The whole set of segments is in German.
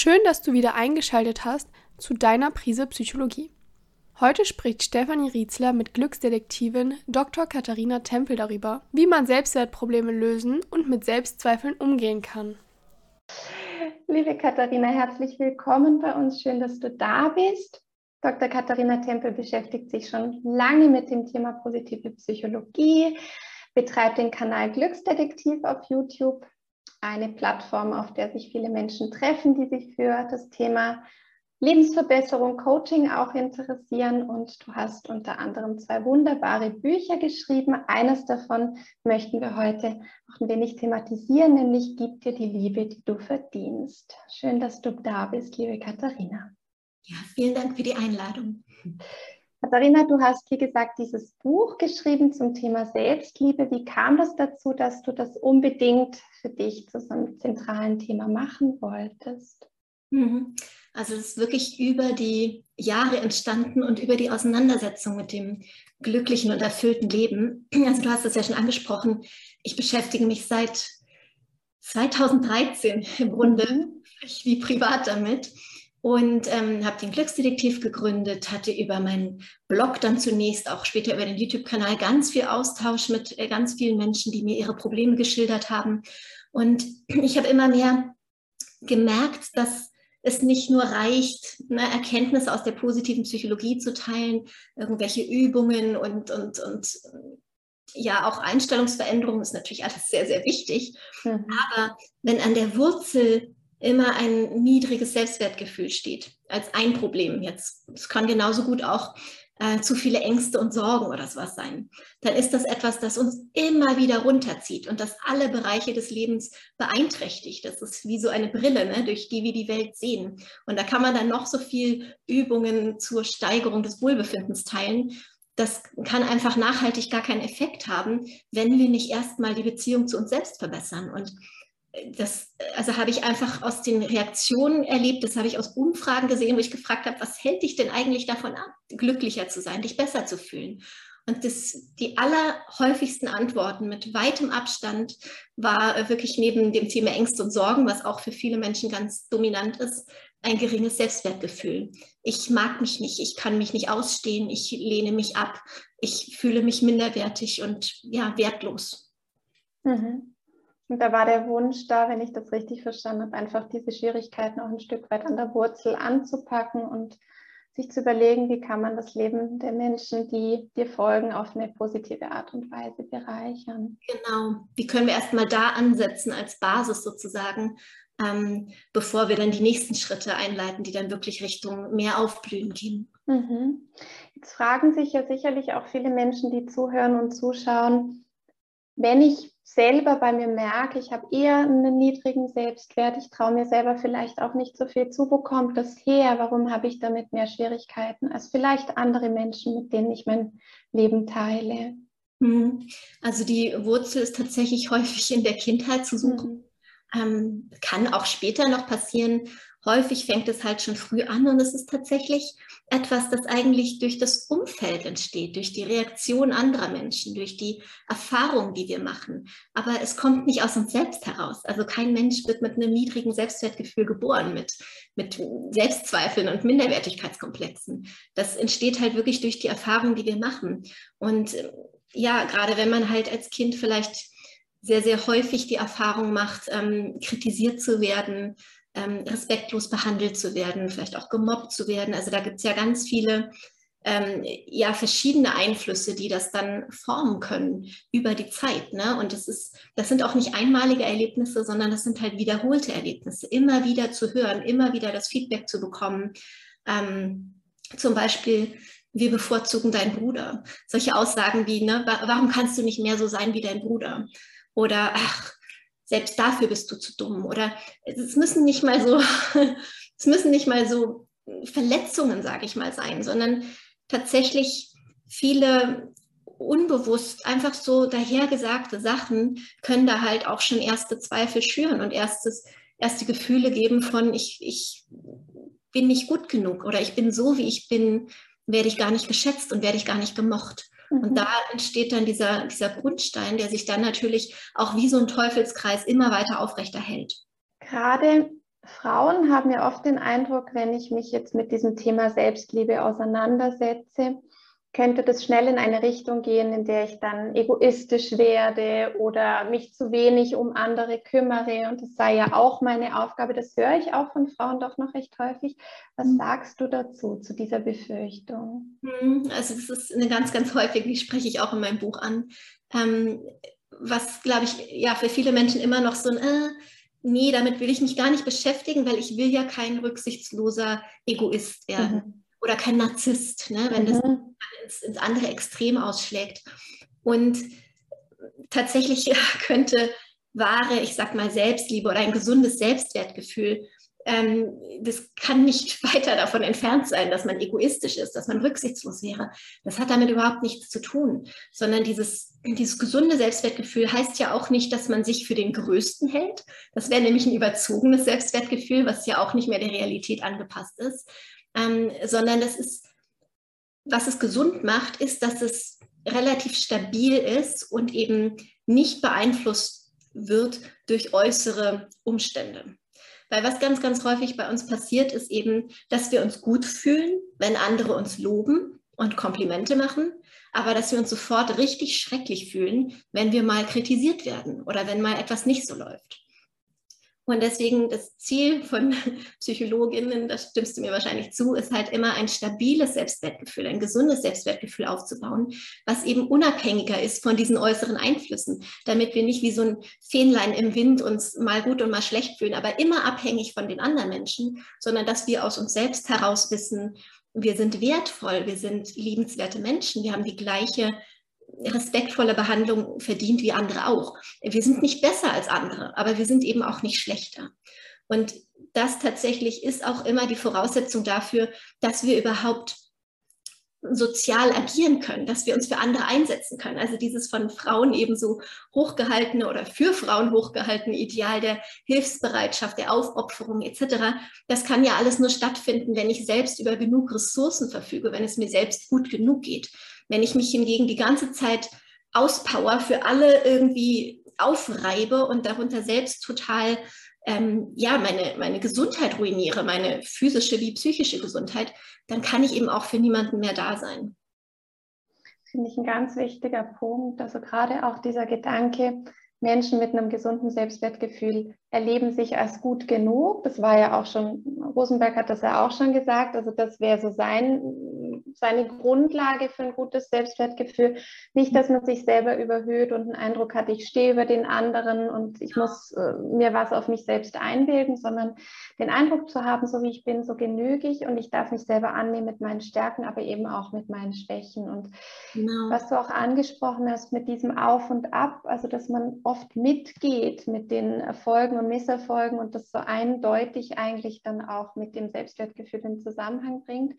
Schön, dass du wieder eingeschaltet hast zu deiner Prise Psychologie. Heute spricht Stefanie Rietzler mit Glücksdetektivin Dr. Katharina Tempel darüber, wie man Selbstwertprobleme lösen und mit Selbstzweifeln umgehen kann. Liebe Katharina, herzlich willkommen bei uns. Schön, dass du da bist. Dr. Katharina Tempel beschäftigt sich schon lange mit dem Thema positive Psychologie, betreibt den Kanal Glücksdetektiv auf YouTube, eine Plattform, auf der sich viele Menschen treffen, die sich für das Thema Lebensverbesserung, Coaching auch interessieren. Und du hast unter anderem zwei wunderbare Bücher geschrieben. Eines davon möchten wir heute auch ein wenig thematisieren, nämlich Gib dir die Liebe, die du verdienst. Schön, dass du da bist, liebe Katharina. Ja, vielen Dank für die Einladung. Katharina, du hast, wie gesagt, dieses Buch geschrieben zum Thema Selbstliebe. Wie kam das dazu, dass du das unbedingt für dich zu so einem zentralen Thema machen wolltest? Mhm. Also es ist wirklich über die Jahre entstanden und über die Auseinandersetzung mit dem glücklichen und erfüllten Leben. Also du hast es ja schon angesprochen. Ich beschäftige mich seit 2013 im Grunde mhm. wie privat damit und ähm, habe den Glücksdetektiv gegründet, hatte über meinen Blog dann zunächst, auch später über den YouTube-Kanal ganz viel Austausch mit äh, ganz vielen Menschen, die mir ihre Probleme geschildert haben. Und ich habe immer mehr gemerkt, dass es nicht nur reicht, ne, Erkenntnisse aus der positiven Psychologie zu teilen, irgendwelche Übungen und, und, und ja, auch Einstellungsveränderungen ist natürlich alles sehr, sehr wichtig. Mhm. Aber wenn an der Wurzel immer ein niedriges Selbstwertgefühl steht, als ein Problem jetzt. Es kann genauso gut auch äh, zu viele Ängste und Sorgen oder sowas sein. Dann ist das etwas, das uns immer wieder runterzieht und das alle Bereiche des Lebens beeinträchtigt. Das ist wie so eine Brille, ne, durch die wir die Welt sehen. Und da kann man dann noch so viel Übungen zur Steigerung des Wohlbefindens teilen. Das kann einfach nachhaltig gar keinen Effekt haben, wenn wir nicht erstmal die Beziehung zu uns selbst verbessern. Und das also habe ich einfach aus den Reaktionen erlebt, das habe ich aus Umfragen gesehen, wo ich gefragt habe, was hält dich denn eigentlich davon ab, glücklicher zu sein, dich besser zu fühlen? Und das, die allerhäufigsten Antworten mit weitem Abstand war wirklich neben dem Thema Ängste und Sorgen, was auch für viele Menschen ganz dominant ist, ein geringes Selbstwertgefühl. Ich mag mich nicht, ich kann mich nicht ausstehen, ich lehne mich ab, ich fühle mich minderwertig und ja, wertlos. Mhm. Und da war der Wunsch da, wenn ich das richtig verstanden habe, einfach diese Schwierigkeiten auch ein Stück weit an der Wurzel anzupacken und sich zu überlegen, wie kann man das Leben der Menschen, die dir folgen, auf eine positive Art und Weise bereichern. Genau, wie können wir erstmal da ansetzen als Basis sozusagen, ähm, bevor wir dann die nächsten Schritte einleiten, die dann wirklich Richtung mehr Aufblühen gehen. Mhm. Jetzt fragen sich ja sicherlich auch viele Menschen, die zuhören und zuschauen, wenn ich selber bei mir merke, ich habe eher einen niedrigen Selbstwert, ich traue mir selber vielleicht auch nicht so viel zu, wo kommt das her? Warum habe ich damit mehr Schwierigkeiten als vielleicht andere Menschen, mit denen ich mein Leben teile? Mhm. Also die Wurzel ist tatsächlich häufig in der Kindheit zu suchen. Mhm. Ähm, kann auch später noch passieren. Häufig fängt es halt schon früh an und es ist tatsächlich etwas, das eigentlich durch das Umfeld entsteht, durch die Reaktion anderer Menschen, durch die Erfahrung, die wir machen. Aber es kommt nicht aus uns selbst heraus. Also kein Mensch wird mit einem niedrigen Selbstwertgefühl geboren, mit, mit Selbstzweifeln und Minderwertigkeitskomplexen. Das entsteht halt wirklich durch die Erfahrung, die wir machen. Und äh, ja, gerade wenn man halt als Kind vielleicht sehr, sehr häufig die Erfahrung macht, ähm, kritisiert zu werden, ähm, respektlos behandelt zu werden, vielleicht auch gemobbt zu werden. Also da gibt es ja ganz viele ähm, ja, verschiedene Einflüsse, die das dann formen können über die Zeit. Ne? Und das, ist, das sind auch nicht einmalige Erlebnisse, sondern das sind halt wiederholte Erlebnisse. Immer wieder zu hören, immer wieder das Feedback zu bekommen. Ähm, zum Beispiel, wir bevorzugen deinen Bruder. Solche Aussagen wie, ne, warum kannst du nicht mehr so sein wie dein Bruder? Oder, ach, selbst dafür bist du zu dumm. Oder es müssen nicht mal so, es müssen nicht mal so Verletzungen, sage ich mal, sein, sondern tatsächlich viele unbewusst einfach so dahergesagte Sachen können da halt auch schon erste Zweifel schüren und erstes, erste Gefühle geben von ich, ich bin nicht gut genug oder ich bin so, wie ich bin, werde ich gar nicht geschätzt und werde ich gar nicht gemocht. Und mhm. da entsteht dann dieser, dieser Grundstein, der sich dann natürlich auch wie so ein Teufelskreis immer weiter aufrechterhält. Gerade Frauen haben ja oft den Eindruck, wenn ich mich jetzt mit diesem Thema Selbstliebe auseinandersetze, könnte das schnell in eine Richtung gehen, in der ich dann egoistisch werde oder mich zu wenig um andere kümmere. Und das sei ja auch meine Aufgabe. Das höre ich auch von Frauen doch noch recht häufig. Was mhm. sagst du dazu, zu dieser Befürchtung? Mhm, also das ist eine ganz, ganz häufig, die spreche ich auch in meinem Buch an. Ähm, was, glaube ich, ja für viele Menschen immer noch so ein, äh, nee, damit will ich mich gar nicht beschäftigen, weil ich will ja kein rücksichtsloser Egoist werden. Mhm oder kein Narzisst, ne, wenn mhm. das ins, ins, andere Extrem ausschlägt. Und tatsächlich könnte wahre, ich sag mal, Selbstliebe oder ein gesundes Selbstwertgefühl, ähm, das kann nicht weiter davon entfernt sein, dass man egoistisch ist, dass man rücksichtslos wäre. Das hat damit überhaupt nichts zu tun, sondern dieses, dieses gesunde Selbstwertgefühl heißt ja auch nicht, dass man sich für den Größten hält. Das wäre nämlich ein überzogenes Selbstwertgefühl, was ja auch nicht mehr der Realität angepasst ist, ähm, sondern das ist, was es gesund macht, ist, dass es relativ stabil ist und eben nicht beeinflusst wird durch äußere Umstände. Weil was ganz, ganz häufig bei uns passiert, ist eben, dass wir uns gut fühlen, wenn andere uns loben und Komplimente machen, aber dass wir uns sofort richtig schrecklich fühlen, wenn wir mal kritisiert werden oder wenn mal etwas nicht so läuft. Und deswegen das Ziel von Psychologinnen, das stimmst du mir wahrscheinlich zu, ist halt immer ein stabiles Selbstwertgefühl, ein gesundes Selbstwertgefühl aufzubauen, was eben unabhängiger ist von diesen äußeren Einflüssen, damit wir nicht wie so ein Fähnlein im Wind uns mal gut und mal schlecht fühlen, aber immer abhängig von den anderen Menschen, sondern dass wir aus uns selbst heraus wissen, wir sind wertvoll, wir sind liebenswerte Menschen, wir haben die gleiche respektvolle Behandlung verdient wie andere auch. Wir sind nicht besser als andere, aber wir sind eben auch nicht schlechter. Und das tatsächlich ist auch immer die Voraussetzung dafür, dass wir überhaupt sozial agieren können, dass wir uns für andere einsetzen können. Also dieses von Frauen ebenso hochgehaltene oder für Frauen hochgehaltene Ideal der Hilfsbereitschaft, der Aufopferung etc., das kann ja alles nur stattfinden, wenn ich selbst über genug Ressourcen verfüge, wenn es mir selbst gut genug geht. Wenn ich mich hingegen die ganze Zeit auspower, für alle irgendwie aufreibe und darunter selbst total ähm, ja, meine, meine Gesundheit ruiniere, meine physische wie psychische Gesundheit, dann kann ich eben auch für niemanden mehr da sein. Finde ich ein ganz wichtiger Punkt. Also gerade auch dieser Gedanke, Menschen mit einem gesunden Selbstwertgefühl erleben sich als gut genug. Das war ja auch schon, Rosenberg hat das ja auch schon gesagt. Also das wäre so sein seine Grundlage für ein gutes Selbstwertgefühl. Nicht, dass man sich selber überhöht und einen Eindruck hat, ich stehe über den anderen und ich muss äh, mir was auf mich selbst einbilden, sondern den Eindruck zu haben, so wie ich bin, so genüge ich und ich darf mich selber annehmen mit meinen Stärken, aber eben auch mit meinen Schwächen. Und genau. was du auch angesprochen hast mit diesem Auf und Ab, also dass man oft mitgeht mit den Erfolgen und Misserfolgen und das so eindeutig eigentlich dann auch mit dem Selbstwertgefühl in Zusammenhang bringt,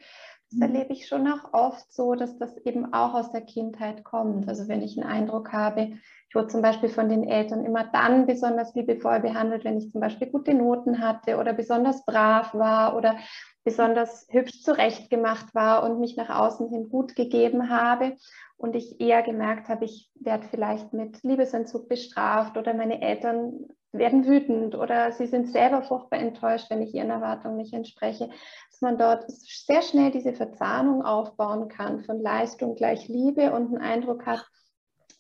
das erlebe ich schon auch oft so, dass das eben auch aus der Kindheit kommt. Also wenn ich einen Eindruck habe, ich wurde zum Beispiel von den Eltern immer dann besonders liebevoll behandelt, wenn ich zum Beispiel gute Noten hatte oder besonders brav war oder besonders hübsch zurechtgemacht war und mich nach außen hin gut gegeben habe und ich eher gemerkt habe, ich werde vielleicht mit Liebesentzug bestraft oder meine Eltern werden wütend oder sie sind selber furchtbar enttäuscht, wenn ich ihren Erwartungen nicht entspreche, dass man dort sehr schnell diese Verzahnung aufbauen kann von Leistung gleich Liebe und einen Eindruck hat,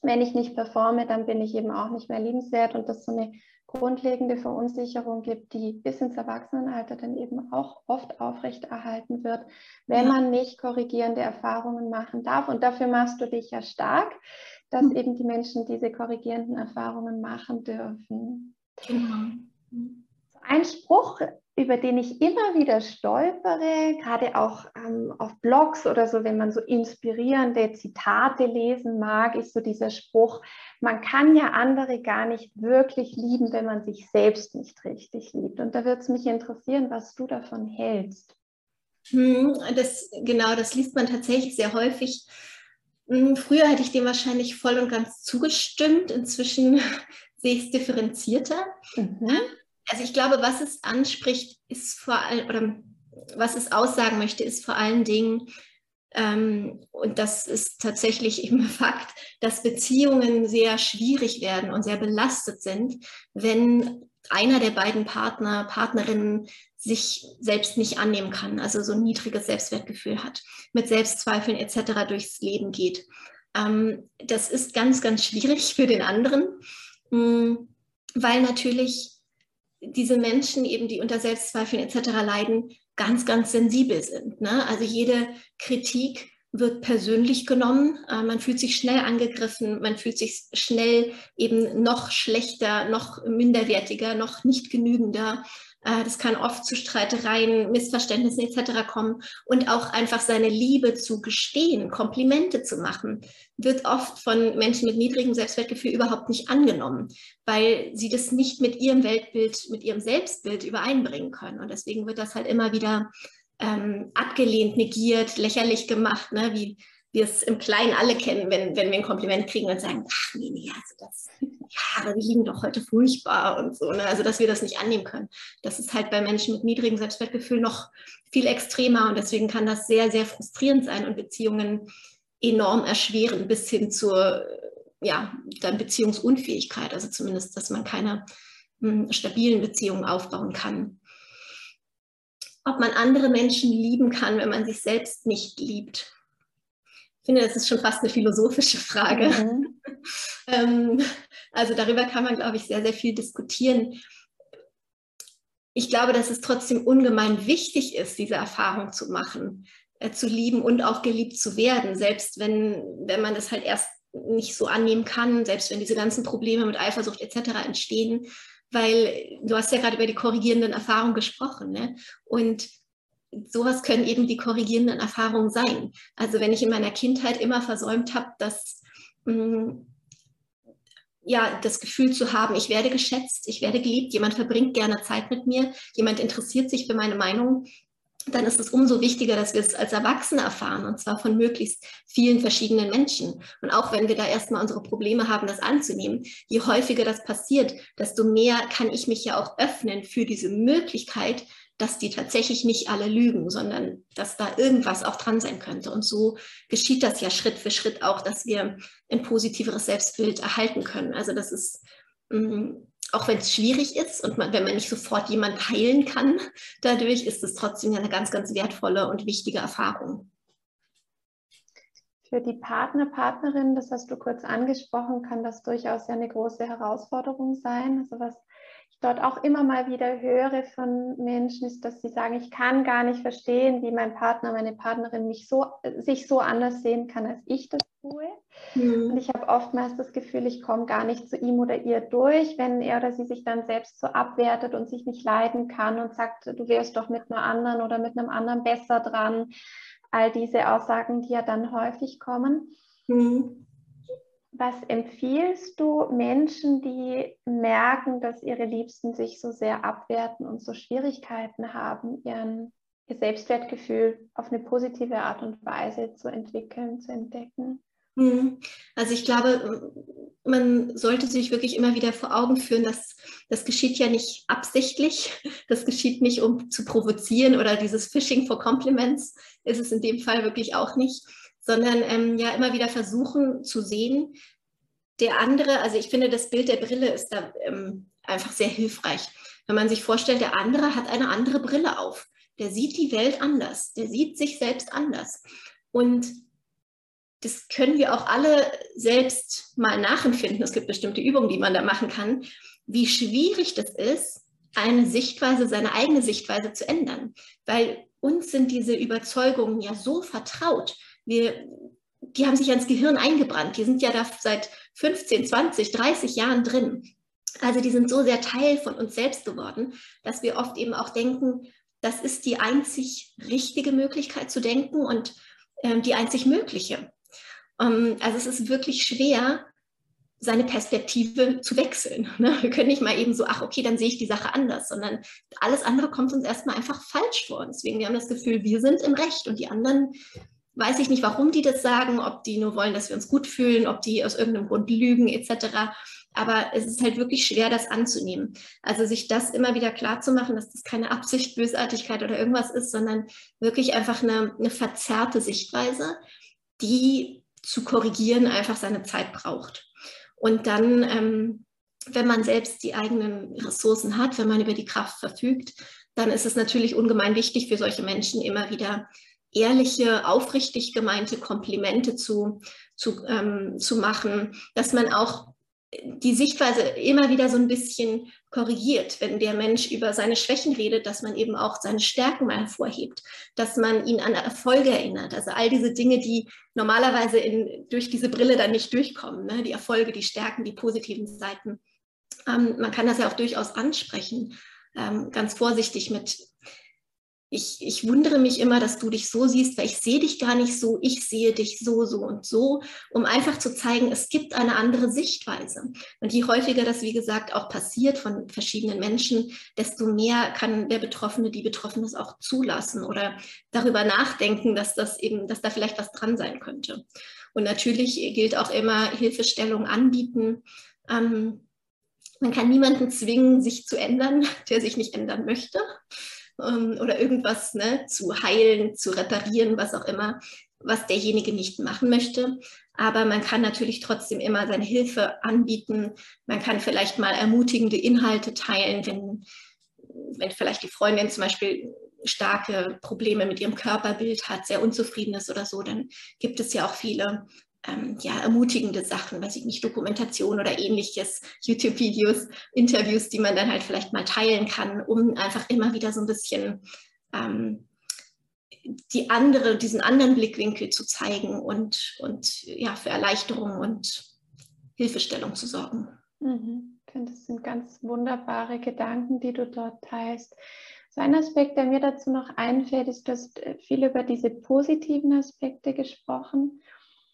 wenn ich nicht performe, dann bin ich eben auch nicht mehr liebenswert und das so eine grundlegende Verunsicherung gibt, die bis ins Erwachsenenalter dann eben auch oft aufrechterhalten wird, wenn ja. man nicht korrigierende Erfahrungen machen darf. Und dafür machst du dich ja stark, dass mhm. eben die Menschen diese korrigierenden Erfahrungen machen dürfen. Genau. Ein Spruch, über den ich immer wieder stolpere, gerade auch ähm, auf Blogs oder so, wenn man so inspirierende Zitate lesen mag, ist so dieser Spruch, man kann ja andere gar nicht wirklich lieben, wenn man sich selbst nicht richtig liebt. Und da würde es mich interessieren, was du davon hältst. Hm, das, genau, das liest man tatsächlich sehr häufig. Hm, früher hätte ich dem wahrscheinlich voll und ganz zugestimmt. Inzwischen sehe ich es differenzierter. Mhm. Also ich glaube, was es anspricht, ist vor allem, oder was es aussagen möchte, ist vor allen Dingen, ähm, und das ist tatsächlich eben Fakt, dass Beziehungen sehr schwierig werden und sehr belastet sind, wenn einer der beiden Partner, Partnerinnen sich selbst nicht annehmen kann, also so ein niedriges Selbstwertgefühl hat, mit Selbstzweifeln etc. durchs Leben geht. Ähm, das ist ganz, ganz schwierig für den anderen, weil natürlich diese Menschen eben, die unter Selbstzweifeln etc. leiden, ganz, ganz sensibel sind. Ne? Also jede Kritik wird persönlich genommen, äh, man fühlt sich schnell angegriffen, man fühlt sich schnell eben noch schlechter, noch minderwertiger, noch nicht genügender. Äh, das kann oft zu Streitereien, Missverständnissen etc. kommen. Und auch einfach seine Liebe zu gestehen, Komplimente zu machen, wird oft von Menschen mit niedrigem Selbstwertgefühl überhaupt nicht angenommen, weil sie das nicht mit ihrem Weltbild, mit ihrem Selbstbild übereinbringen können. Und deswegen wird das halt immer wieder ähm, abgelehnt, negiert, lächerlich gemacht, ne? wie wir es im Kleinen alle kennen, wenn, wenn wir ein Kompliment kriegen und sagen, ach nee, nee, also das, Haare, die liegen doch heute furchtbar und so. Ne? Also, dass wir das nicht annehmen können. Das ist halt bei Menschen mit niedrigem Selbstwertgefühl noch viel extremer und deswegen kann das sehr, sehr frustrierend sein und Beziehungen enorm erschweren bis hin zur ja, dann Beziehungsunfähigkeit, also zumindest, dass man keine hm, stabilen Beziehungen aufbauen kann. Ob man andere Menschen lieben kann, wenn man sich selbst nicht liebt finde, das ist schon fast eine philosophische Frage. Mhm. ähm, also darüber kann man, glaube ich, sehr, sehr viel diskutieren. Ich glaube, dass es trotzdem ungemein wichtig ist, diese Erfahrung zu machen, äh, zu lieben und auch geliebt zu werden, selbst wenn, wenn man das halt erst nicht so annehmen kann, selbst wenn diese ganzen Probleme mit Eifersucht etc. entstehen, weil du hast ja gerade über die korrigierenden Erfahrungen gesprochen. Ne? Und sowas können eben die korrigierenden Erfahrungen sein. Also wenn ich in meiner Kindheit immer versäumt habe, dass mm, ja, das Gefühl zu haben, ich werde geschätzt, ich werde geliebt, jemand verbringt gerne Zeit mit mir, jemand interessiert sich für meine Meinung, dann ist es umso wichtiger, dass wir es als Erwachsene erfahren und zwar von möglichst vielen verschiedenen Menschen. Und auch wenn wir da erstmal unsere Probleme haben, das anzunehmen, je häufiger das passiert, desto mehr kann ich mich ja auch öffnen für diese Möglichkeit, dass die tatsächlich nicht alle lügen, sondern dass da irgendwas auch dran sein könnte. Und so geschieht das ja Schritt für Schritt auch, dass wir ein positiveres Selbstbild erhalten können. Also das ist, mm, auch wenn es schwierig ist und man, wenn man nicht sofort jemand heilen kann, dadurch ist es trotzdem eine ganz, ganz wertvolle und wichtige Erfahrung. Für die Partner, Partnerin, das hast du kurz angesprochen, kann das durchaus ja eine große Herausforderung sein. Also was dort auch immer mal wieder höre von Menschen, ist, dass sie sagen, ich kann gar nicht verstehen, wie mein Partner, meine Partnerin mich so, sich so anders sehen kann, als ich das tue. Mhm. Und ich habe oftmals das Gefühl, ich komme gar nicht zu ihm oder ihr durch, wenn er oder sie sich dann selbst so abwertet und sich nicht leiden kann und sagt, du wärst doch mit einer anderen oder mit einem anderen besser dran. All diese Aussagen, die ja dann häufig kommen. Mhm. Was empfiehlst du Menschen, die merken, dass ihre Liebsten sich so sehr abwerten und so Schwierigkeiten haben, ihren, ihr Selbstwertgefühl auf eine positive Art und Weise zu entwickeln, zu entdecken? Hm. Also ich glaube, man sollte sich wirklich immer wieder vor Augen führen, dass das geschieht ja nicht absichtlich, das geschieht nicht, um zu provozieren oder dieses Phishing for Compliments ist es in dem Fall wirklich auch nicht, sondern ähm, ja immer wieder versuchen zu sehen, der andere, also ich finde, das Bild der Brille ist da ähm, einfach sehr hilfreich. Wenn man sich vorstellt, der andere hat eine andere Brille auf. Der sieht die Welt anders. Der sieht sich selbst anders. Und das können wir auch alle selbst mal nachempfinden. Es gibt bestimmte Übungen, die man da machen kann, wie schwierig das ist, eine Sichtweise, seine eigene Sichtweise zu ändern. Weil uns sind diese Überzeugungen ja so vertraut wir, die haben sich ans Gehirn eingebrannt. Die sind ja da seit 15, 20, 30 Jahren drin. Also die sind so sehr Teil von uns selbst geworden, dass wir oft eben auch denken, das ist die einzig richtige Möglichkeit zu denken und äh, die einzig mögliche. Ähm, also es ist wirklich schwer, seine Perspektive zu wechseln. Ne? Wir können nicht mal eben so, ach okay, dann sehe ich die Sache anders, sondern alles andere kommt uns erstmal einfach falsch vor. Deswegen wir haben das Gefühl, wir sind im Recht und die anderen weiß ich nicht, warum die das sagen, ob die nur wollen, dass wir uns gut fühlen, ob die aus irgendeinem Grund lügen etc. Aber es ist halt wirklich schwer, das anzunehmen. Also sich das immer wieder klar zu machen, dass das keine Absicht, Bösartigkeit oder irgendwas ist, sondern wirklich einfach eine, eine verzerrte Sichtweise, die zu korrigieren einfach seine Zeit braucht. Und dann ähm, wenn man selbst die eigenen Ressourcen hat, wenn man über die Kraft verfügt, dann ist es natürlich ungemein wichtig für solche Menschen immer wieder ehrliche, aufrichtig gemeinte Komplimente zu, zu, ähm, zu machen, dass man auch die Sichtweise immer wieder so ein bisschen korrigiert, wenn der Mensch über seine Schwächen redet, dass man eben auch seine Stärken mal hervorhebt, dass man ihn an Erfolge erinnert. Also all diese Dinge, die normalerweise in, durch diese Brille dann nicht durchkommen, ne? die Erfolge, die Stärken, die positiven Seiten. Ähm, man kann das ja auch durchaus ansprechen, ähm, ganz vorsichtig mit ich, ich wundere mich immer, dass du dich so siehst, weil ich sehe dich gar nicht so, ich sehe dich so, so und so, um einfach zu zeigen, es gibt eine andere Sichtweise. Und je häufiger das, wie gesagt, auch passiert von verschiedenen Menschen, desto mehr kann der Betroffene, die Betroffene auch zulassen oder darüber nachdenken, dass das eben, dass da vielleicht was dran sein könnte. Und natürlich gilt auch immer Hilfestellung anbieten. Ähm, man kann niemanden zwingen, sich zu ändern, der sich nicht ändern möchte ähm, oder irgendwas ne, zu heilen, zu reparieren, was auch immer, was derjenige nicht machen möchte. Aber man kann natürlich trotzdem immer seine Hilfe anbieten. Man kann vielleicht mal ermutigende Inhalte teilen, wenn, wenn vielleicht die Freundin zum Beispiel starke Probleme mit ihrem Körperbild hat, sehr unzufrieden ist oder so, dann gibt es ja auch viele ähm, ja, ermutigende Sachen, weiß ich nicht, Dokumentation oder ähnliches, YouTube-Videos, Interviews, die man dann halt vielleicht mal teilen kann, um einfach immer wieder so ein bisschen ähm, die andere, diesen anderen Blickwinkel zu zeigen und, und ja, für Erleichterung und Hilfestellung zu sorgen. Mhm. Ich finde, das sind ganz wunderbare Gedanken, die du dort teilst. So ein Aspekt, der mir dazu noch einfällt, ist, du hast viel über diese positiven Aspekte gesprochen.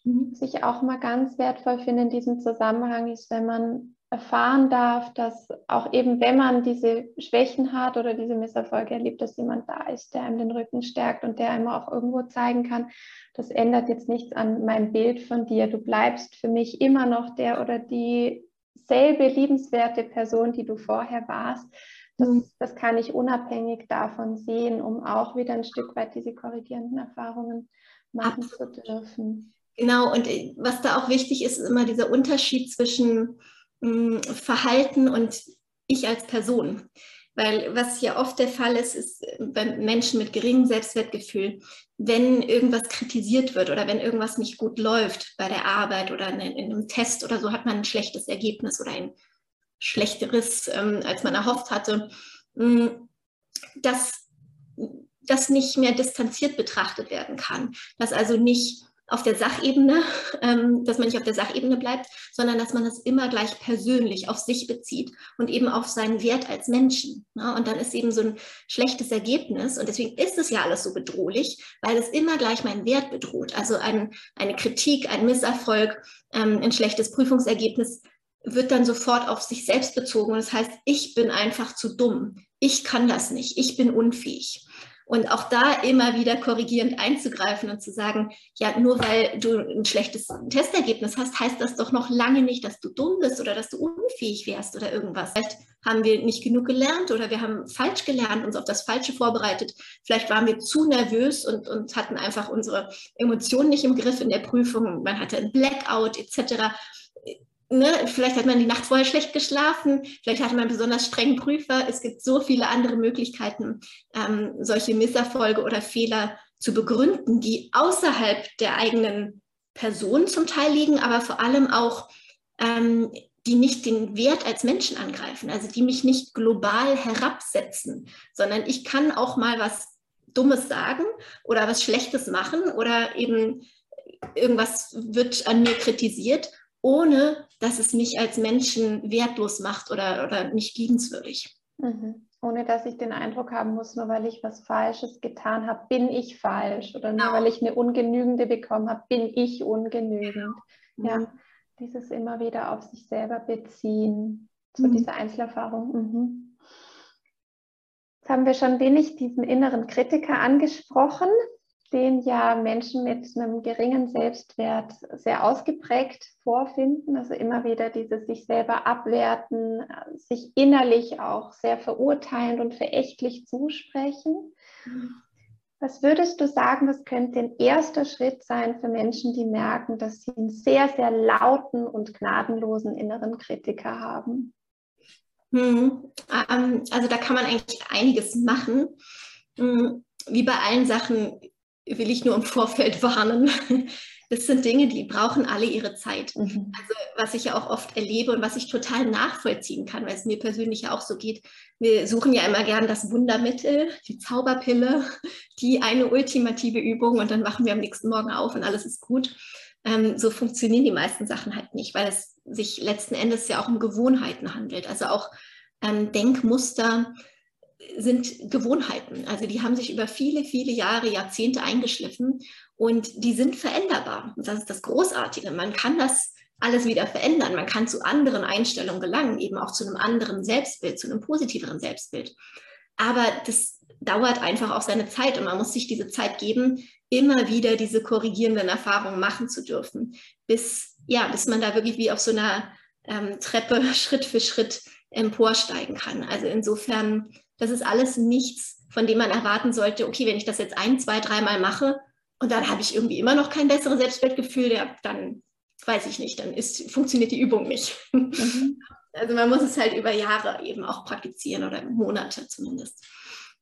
Was ich auch mal ganz wertvoll finde in diesem Zusammenhang ist, wenn man erfahren darf, dass auch eben, wenn man diese Schwächen hat oder diese Misserfolge erlebt, dass jemand da ist, der einem den Rücken stärkt und der einem auch irgendwo zeigen kann, das ändert jetzt nichts an meinem Bild von dir. Du bleibst für mich immer noch der oder die selbe liebenswerte Person, die du vorher warst. Das, mhm. das kann ich unabhängig davon sehen, um auch wieder ein Stück weit diese korrigierenden Erfahrungen machen Absolut. zu dürfen. Genau, und äh, was da auch wichtig ist, ist immer dieser Unterschied zwischen mh, hm, Verhalten und ich als Person. Weil was ja oft der Fall ist, ist äh, bei Menschen mit geringem Selbstwertgefühl, wenn irgendwas kritisiert wird oder wenn irgendwas nicht gut läuft bei der Arbeit oder in, in einem Test oder so, hat man ein schlechtes Ergebnis oder ein schlechteres, ähm, als man erhofft hatte, hm, dass das nicht mehr distanziert betrachtet werden kann. Dass also nicht auf der Sachebene, ähm, dass man nicht auf der Sachebene bleibt, sondern dass man das immer gleich persönlich auf sich bezieht und eben auf seinen Wert als Menschen. Ne? Und dann ist eben so ein schlechtes Ergebnis und deswegen ist es ja alles so bedrohlich, weil es immer gleich meinen Wert bedroht. Also ein, eine Kritik, ein Misserfolg, ähm, ein schlechtes Prüfungsergebnis wird dann sofort auf sich selbst bezogen und das heißt, ich bin einfach zu dumm, ich kann das nicht, ich bin unfähig. Und auch da immer wieder korrigierend einzugreifen und zu sagen, ja, nur weil du ein schlechtes Testergebnis hast, heißt das doch noch lange nicht, dass du dumm bist oder dass du unfähig wärst oder irgendwas. Vielleicht haben wir nicht genug gelernt oder wir haben falsch gelernt, uns auf das Falsche vorbereitet. Vielleicht waren wir zu nervös und, und hatten einfach unsere Emotionen nicht im Griff in der Prüfung. Man hatte ein Blackout etc ne, vielleicht hat man die Nacht vorher schlecht geschlafen, vielleicht hatte man besonders strengen Prüfer. Es gibt so viele andere Möglichkeiten, ähm, solche Misserfolge oder Fehler zu begründen, die außerhalb der eigenen Person zum Teil liegen, aber vor allem auch, ähm, die nicht den Wert als Menschen angreifen, also die mich nicht global herabsetzen, sondern ich kann auch mal was Dummes sagen oder was Schlechtes machen oder eben irgendwas wird an mir kritisiert ohne dass es mich als Menschen wertlos macht oder, oder nicht liebenswürdig. Mhm. Ohne dass ich den Eindruck haben muss, nur weil ich was Falsches getan habe, bin ich falsch. Oder nur genau. weil ich eine ungenügende bekommen habe, bin ich ungenügend. Genau. Ja, dieses immer wieder auf sich selber beziehen, zu mhm. dieser Einzelerfahrung. Mhm. Jetzt haben wir schon wenig diesen inneren Kritiker angesprochen den ja Menschen mit einem geringen Selbstwert sehr ausgeprägt vorfinden. Also immer wieder dieses sich selber abwerten, sich innerlich auch sehr verurteilend und verächtlich zusprechen. Was würdest du sagen, was könnte ein erster Schritt sein für Menschen, die merken, dass sie einen sehr, sehr lauten und gnadenlosen inneren Kritiker haben? Hm, ähm, also da kann man eigentlich einiges machen. Hm, wie bei allen Sachen will ich nur im Vorfeld warnen. Das sind Dinge, die brauchen alle ihre Zeit. Mhm. Also was ich ja auch oft erlebe und was ich total nachvollziehen kann, weil es mir persönlich ja auch so geht. Wir suchen ja immer gern das Wundermittel, die Zauberpille, die eine ultimative Übung und dann wachen wir am nächsten Morgen auf und alles ist gut. Ähm, so funktionieren die meisten Sachen halt nicht, weil es sich letzten Endes ja auch um Gewohnheiten handelt. Also auch ähm, Denkmuster, sind Gewohnheiten. Also die haben sich über viele, viele Jahre, Jahrzehnte eingeschliffen und die sind veränderbar. Das ist das Großartige. Man kann das alles wieder verändern. Man kann zu anderen Einstellungen gelangen, eben auch zu einem anderen Selbstbild, zu einem positiveren Selbstbild. Aber das dauert einfach auch seine Zeit und man muss sich diese Zeit geben, immer wieder diese korrigierenden Erfahrungen machen zu dürfen, bis, ja, bis man da wirklich wie auf so einer ähm, Treppe Schritt für Schritt emporsteigen kann. Also insofern das ist alles nichts, von dem man erwarten sollte, okay, wenn ich das jetzt ein, zwei, dreimal mache und dann habe ich irgendwie immer noch kein besseres Selbstwertgefühl, ja, dann weiß ich nicht, dann ist, funktioniert die Übung nicht. Mhm. Also man muss es halt über Jahre eben auch praktizieren oder Monate zumindest.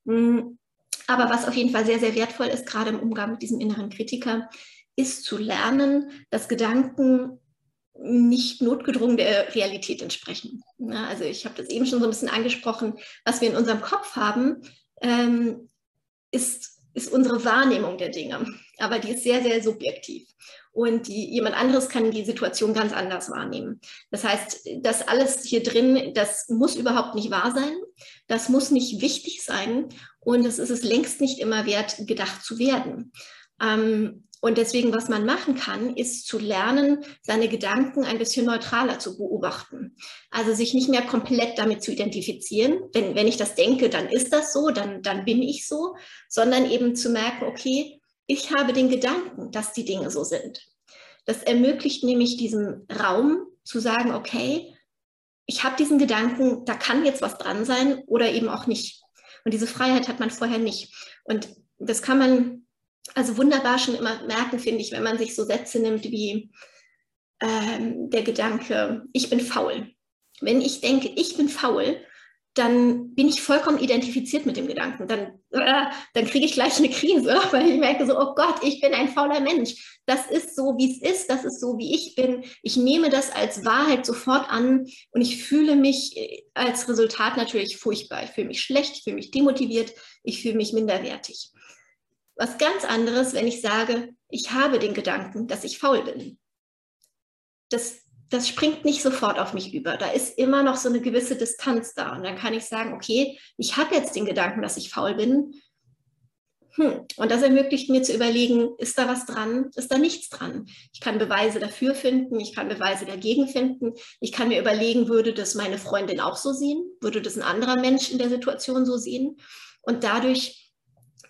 Mm, aber was auf jeden Fall sehr, sehr wertvoll ist, gerade im Umgang mit diesem inneren Kritiker, ist zu lernen, dass Gedanken nicht notgedrungen der Realität entsprechen. Ja, also ich habe das eben schon so ein bisschen angesprochen, was wir in unserem Kopf haben, ähm, ist, ist unsere Wahrnehmung der Dinge, aber die ist sehr, sehr subjektiv. Und die, jemand anderes kann die Situation ganz anders wahrnehmen. Das heißt, das alles hier drin, das muss überhaupt nicht wahr sein, das muss nicht wichtig sein und es ist es längst nicht immer wert, gedacht zu werden. Ähm, und deswegen, was man machen kann, ist zu lernen, seine Gedanken ein bisschen neutraler zu beobachten. Also sich nicht mehr komplett damit zu identifizieren. Wenn, wenn ich das denke, dann ist das so, dann, dann bin ich so, sondern eben zu merken, okay, ich habe den Gedanken, dass die Dinge so sind. Das ermöglicht nämlich diesem Raum zu sagen, okay, ich habe diesen Gedanken, da kann jetzt was dran sein oder eben auch nicht. Und diese Freiheit hat man vorher nicht. Und das kann man also wunderbar schon immer merken, finde ich, wenn man sich so Sätze nimmt wie ähm, der Gedanke, ich bin faul. Wenn ich denke, ich bin faul, dann bin ich vollkommen identifiziert mit dem Gedanken. Dann, äh, dann kriege ich gleich eine Krise, weil ich merke so, oh Gott, ich bin ein fauler Mensch. Das ist so, wie es ist, das ist so, wie ich bin. Ich nehme das als Wahrheit sofort an und ich fühle mich äh, als Resultat natürlich furchtbar. Ich fühle mich schlecht, ich fühle mich demotiviert, ich fühle mich minderwertig. Was ganz anderes, wenn ich sage, ich habe den Gedanken, dass ich faul bin. Das, das springt nicht sofort auf mich über. Da ist immer noch so eine gewisse Distanz da. Und dann kann ich sagen, okay, ich habe jetzt den Gedanken, dass ich faul bin. Hm. Und das ermöglicht mir zu überlegen, ist da was dran, ist da nichts dran. Ich kann Beweise dafür finden, ich kann Beweise dagegen finden. Ich kann mir überlegen, würde das meine Freundin auch so sehen? Würde das ein anderer Mensch in der Situation so sehen? Und dadurch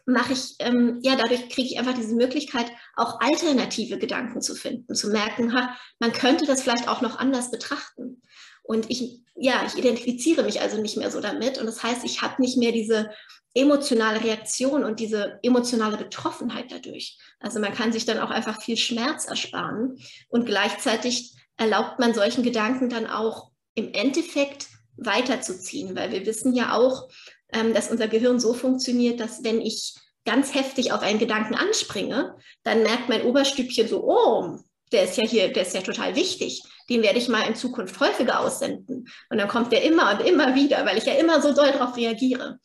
mache ich, ähm, ja, dadurch kriege ich einfach diese Möglichkeit, auch alternative Gedanken zu finden, zu merken, ha, man könnte das vielleicht auch noch anders betrachten. Und ich, ja, ich identifiziere mich also nicht mehr so damit. Und das heißt, ich habe nicht mehr diese emotionale Reaktion und diese emotionale Betroffenheit dadurch. Also man kann sich dann auch einfach viel Schmerz ersparen und gleichzeitig erlaubt man solchen Gedanken dann auch im Endeffekt weiterzuziehen, weil wir wissen ja auch, ähm, dass unser Gehirn so funktioniert, dass wenn ich ganz heftig auf einen Gedanken anspringe, dann merkt mein Oberstübchen so, oh, der ist ja hier, der ist ja total wichtig. Den werde ich mal in Zukunft häufiger aussenden. Und dann kommt der immer und immer wieder, weil ich ja immer so doll darauf reagiere.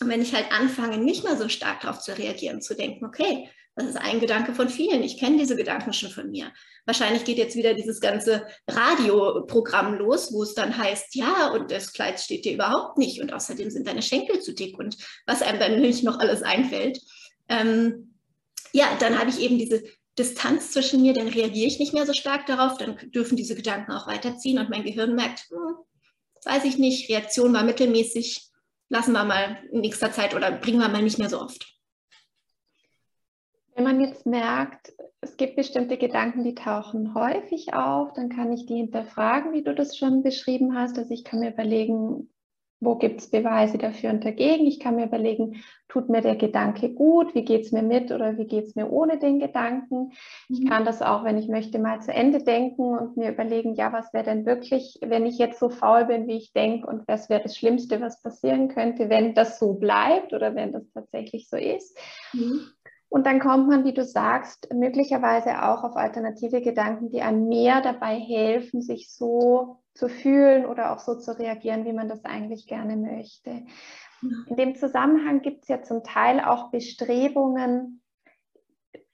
Und wenn ich halt anfange, nicht mehr so stark darauf zu reagieren, zu denken, okay, das ist ein Gedanke von vielen. Ich kenne diese Gedanken schon von mir. Wahrscheinlich geht jetzt wieder dieses ganze Radioprogramm los, wo es dann heißt, ja, und das Kleid steht dir überhaupt nicht und außerdem sind deine Schenkel zu dick und was einem dann nicht noch alles einfällt. Ähm, ja, dann habe ich eben diese Distanz zwischen mir, dann reagiere ich nicht mehr so stark darauf, dann dürfen diese Gedanken auch weiterziehen und mein Gehirn merkt, hm, weiß ich nicht, Reaktion war mittelmäßig, lassen wir mal in nächster Zeit oder bringen wir mal nicht mehr so oft. Wenn man jetzt merkt, es gibt bestimmte Gedanken, die tauchen häufig auf, dann kann ich die hinterfragen, wie du das schon beschrieben hast. Also ich kann mir überlegen, Wo gibt es Beweise dafür und dagegen? Ich kann mir überlegen, tut mir der Gedanke gut? Wie geht es mir mit oder wie geht es mir ohne den Gedanken? Ich mhm. kann das auch, wenn ich möchte, mal zu Ende denken und mir überlegen, ja, was wäre denn wirklich, wenn ich jetzt so faul bin, wie ich denke und was wäre das Schlimmste, was passieren könnte, wenn das so bleibt oder wenn das tatsächlich so ist. Mhm. Und dann kommt man, wie du sagst, möglicherweise auch auf alternative Gedanken, die einem mehr dabei helfen, sich so zu fühlen oder auch so zu reagieren, wie man das eigentlich gerne möchte. In dem Zusammenhang gibt es ja zum Teil auch Bestrebungen,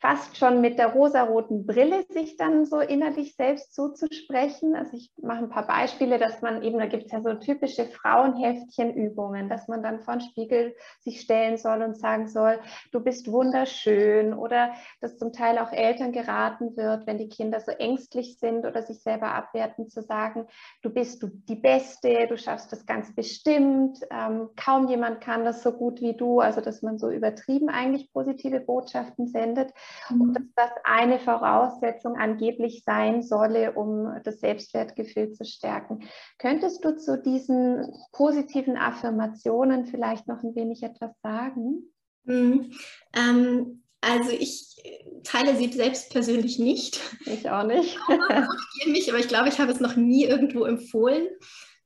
fast schon mit der rosaroten Brille sich dann so innerlich selbst zuzusprechen. Also ich mache ein paar Beispiele, dass man eben, da gibt es ja so typische Frauenheftchenübungen, dass man dann vor den Spiegel sich stellen soll und sagen soll, du bist wunderschön oder dass zum Teil auch Eltern geraten wird, wenn die Kinder so ängstlich sind oder sich selber abwerten, zu sagen, du bist du die Beste, du schaffst das ganz bestimmt, ähm, kaum jemand kann das so gut wie du, also dass man so übertrieben eigentlich positive Botschaften sendet. Und dass das eine Voraussetzung angeblich sein solle, um das Selbstwertgefühl zu stärken. Könntest du zu diesen positiven Affirmationen vielleicht noch ein wenig etwas sagen? Mhm. Ähm, also ich teile sie selbst persönlich nicht. Ich auch nicht. Ich mich, aber ich glaube, ich habe es noch nie irgendwo empfohlen.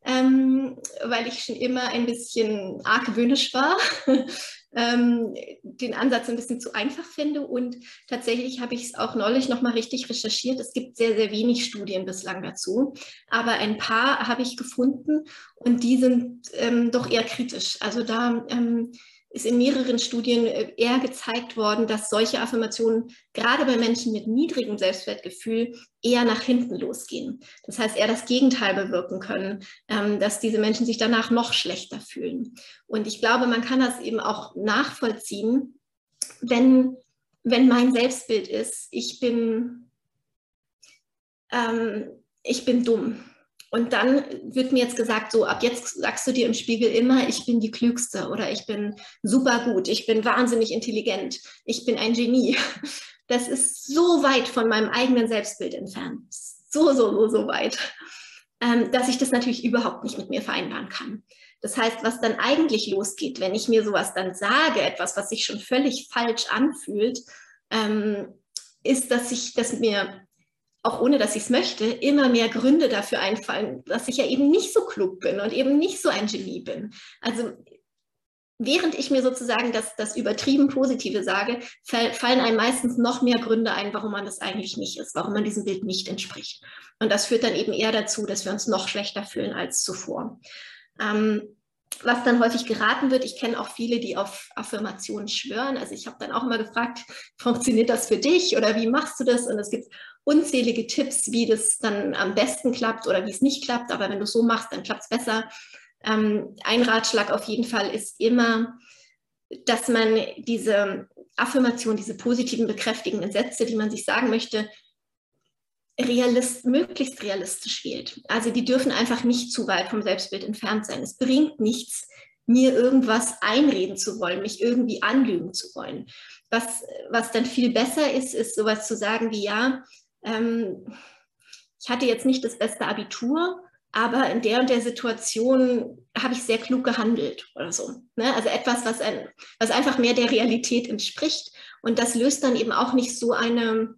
Ähm, weil ich schon immer ein bisschen argwöhnisch war ähm, den Ansatz ein bisschen zu einfach finde. Und tatsächlich habe ich es auch neulich nochmal richtig recherchiert. Es gibt sehr, sehr wenig Studien bislang dazu, aber ein paar habe ich gefunden und die sind ähm, doch eher kritisch. Also da ähm, ist in mehreren Studien äh, eher gezeigt worden, dass solche Affirmationen gerade bei Menschen mit niedrigem Selbstwertgefühl eher nach hinten losgehen. Das heißt, eher das Gegenteil bewirken können, ähm, dass diese Menschen sich danach noch schlechter fühlen. Und ich glaube, man kann das eben auch nachvollziehen, wenn, wenn mein Selbstbild ist, ich bin, ähm, ich bin dumm und dann wird mir jetzt gesagt, so ab jetzt sagst du dir im Spiegel immer, ich bin die Klügste oder ich bin super gut, ich bin wahnsinnig intelligent, ich bin ein Genie. Das ist so weit von meinem eigenen Selbstbild entfernt. So, so, so, so weit, ähm, dass ich das natürlich überhaupt nicht mit mir vereinbaren kann. Das heißt, was dann eigentlich losgeht, wenn ich mir sowas dann sage, etwas, was sich schon völlig falsch anfühlt, ähm, ist, dass ich, dass mir auch ohne dass ich es möchte, immer mehr Gründe dafür einfallen, dass ich ja eben nicht so klug bin und eben nicht so ein Genie bin. Also während ich mir sozusagen das, das übertrieben Positive sage, fallen einem meistens noch mehr Gründe ein, warum man das eigentlich nicht ist, warum man diesem Bild nicht entspricht. Und das führt dann eben eher dazu, dass wir uns noch schlechter fühlen als zuvor. Ähm, was dann häufig geraten wird, ich kenne auch viele, die auf Affirmationen schwören. Also ich habe dann auch immer gefragt, funktioniert das für dich oder wie machst du das? Und es gibt unzählige Tipps, wie das dann am besten klappt oder wie es nicht klappt. Aber wenn du so machst, dann klappt es besser. Ähm, ein Ratschlag auf jeden Fall ist immer, dass man diese Affirmation, diese positiven bekräftigenden Sätze, die man sich sagen möchte, realist, möglichst realistisch wählt. Also die dürfen einfach nicht zu weit vom Selbstbild entfernt sein. Es bringt nichts, mir irgendwas einreden zu wollen, mich irgendwie anlügen zu wollen. Was, was dann viel besser ist, ist sowas zu sagen wie, ja, ähm, ich hatte jetzt nicht das beste Abitur, aber in der und der Situation habe ich sehr klug gehandelt oder so. Ne? Also etwas, was, ein, was einfach mehr der Realität entspricht. Und das löst dann eben auch nicht so eine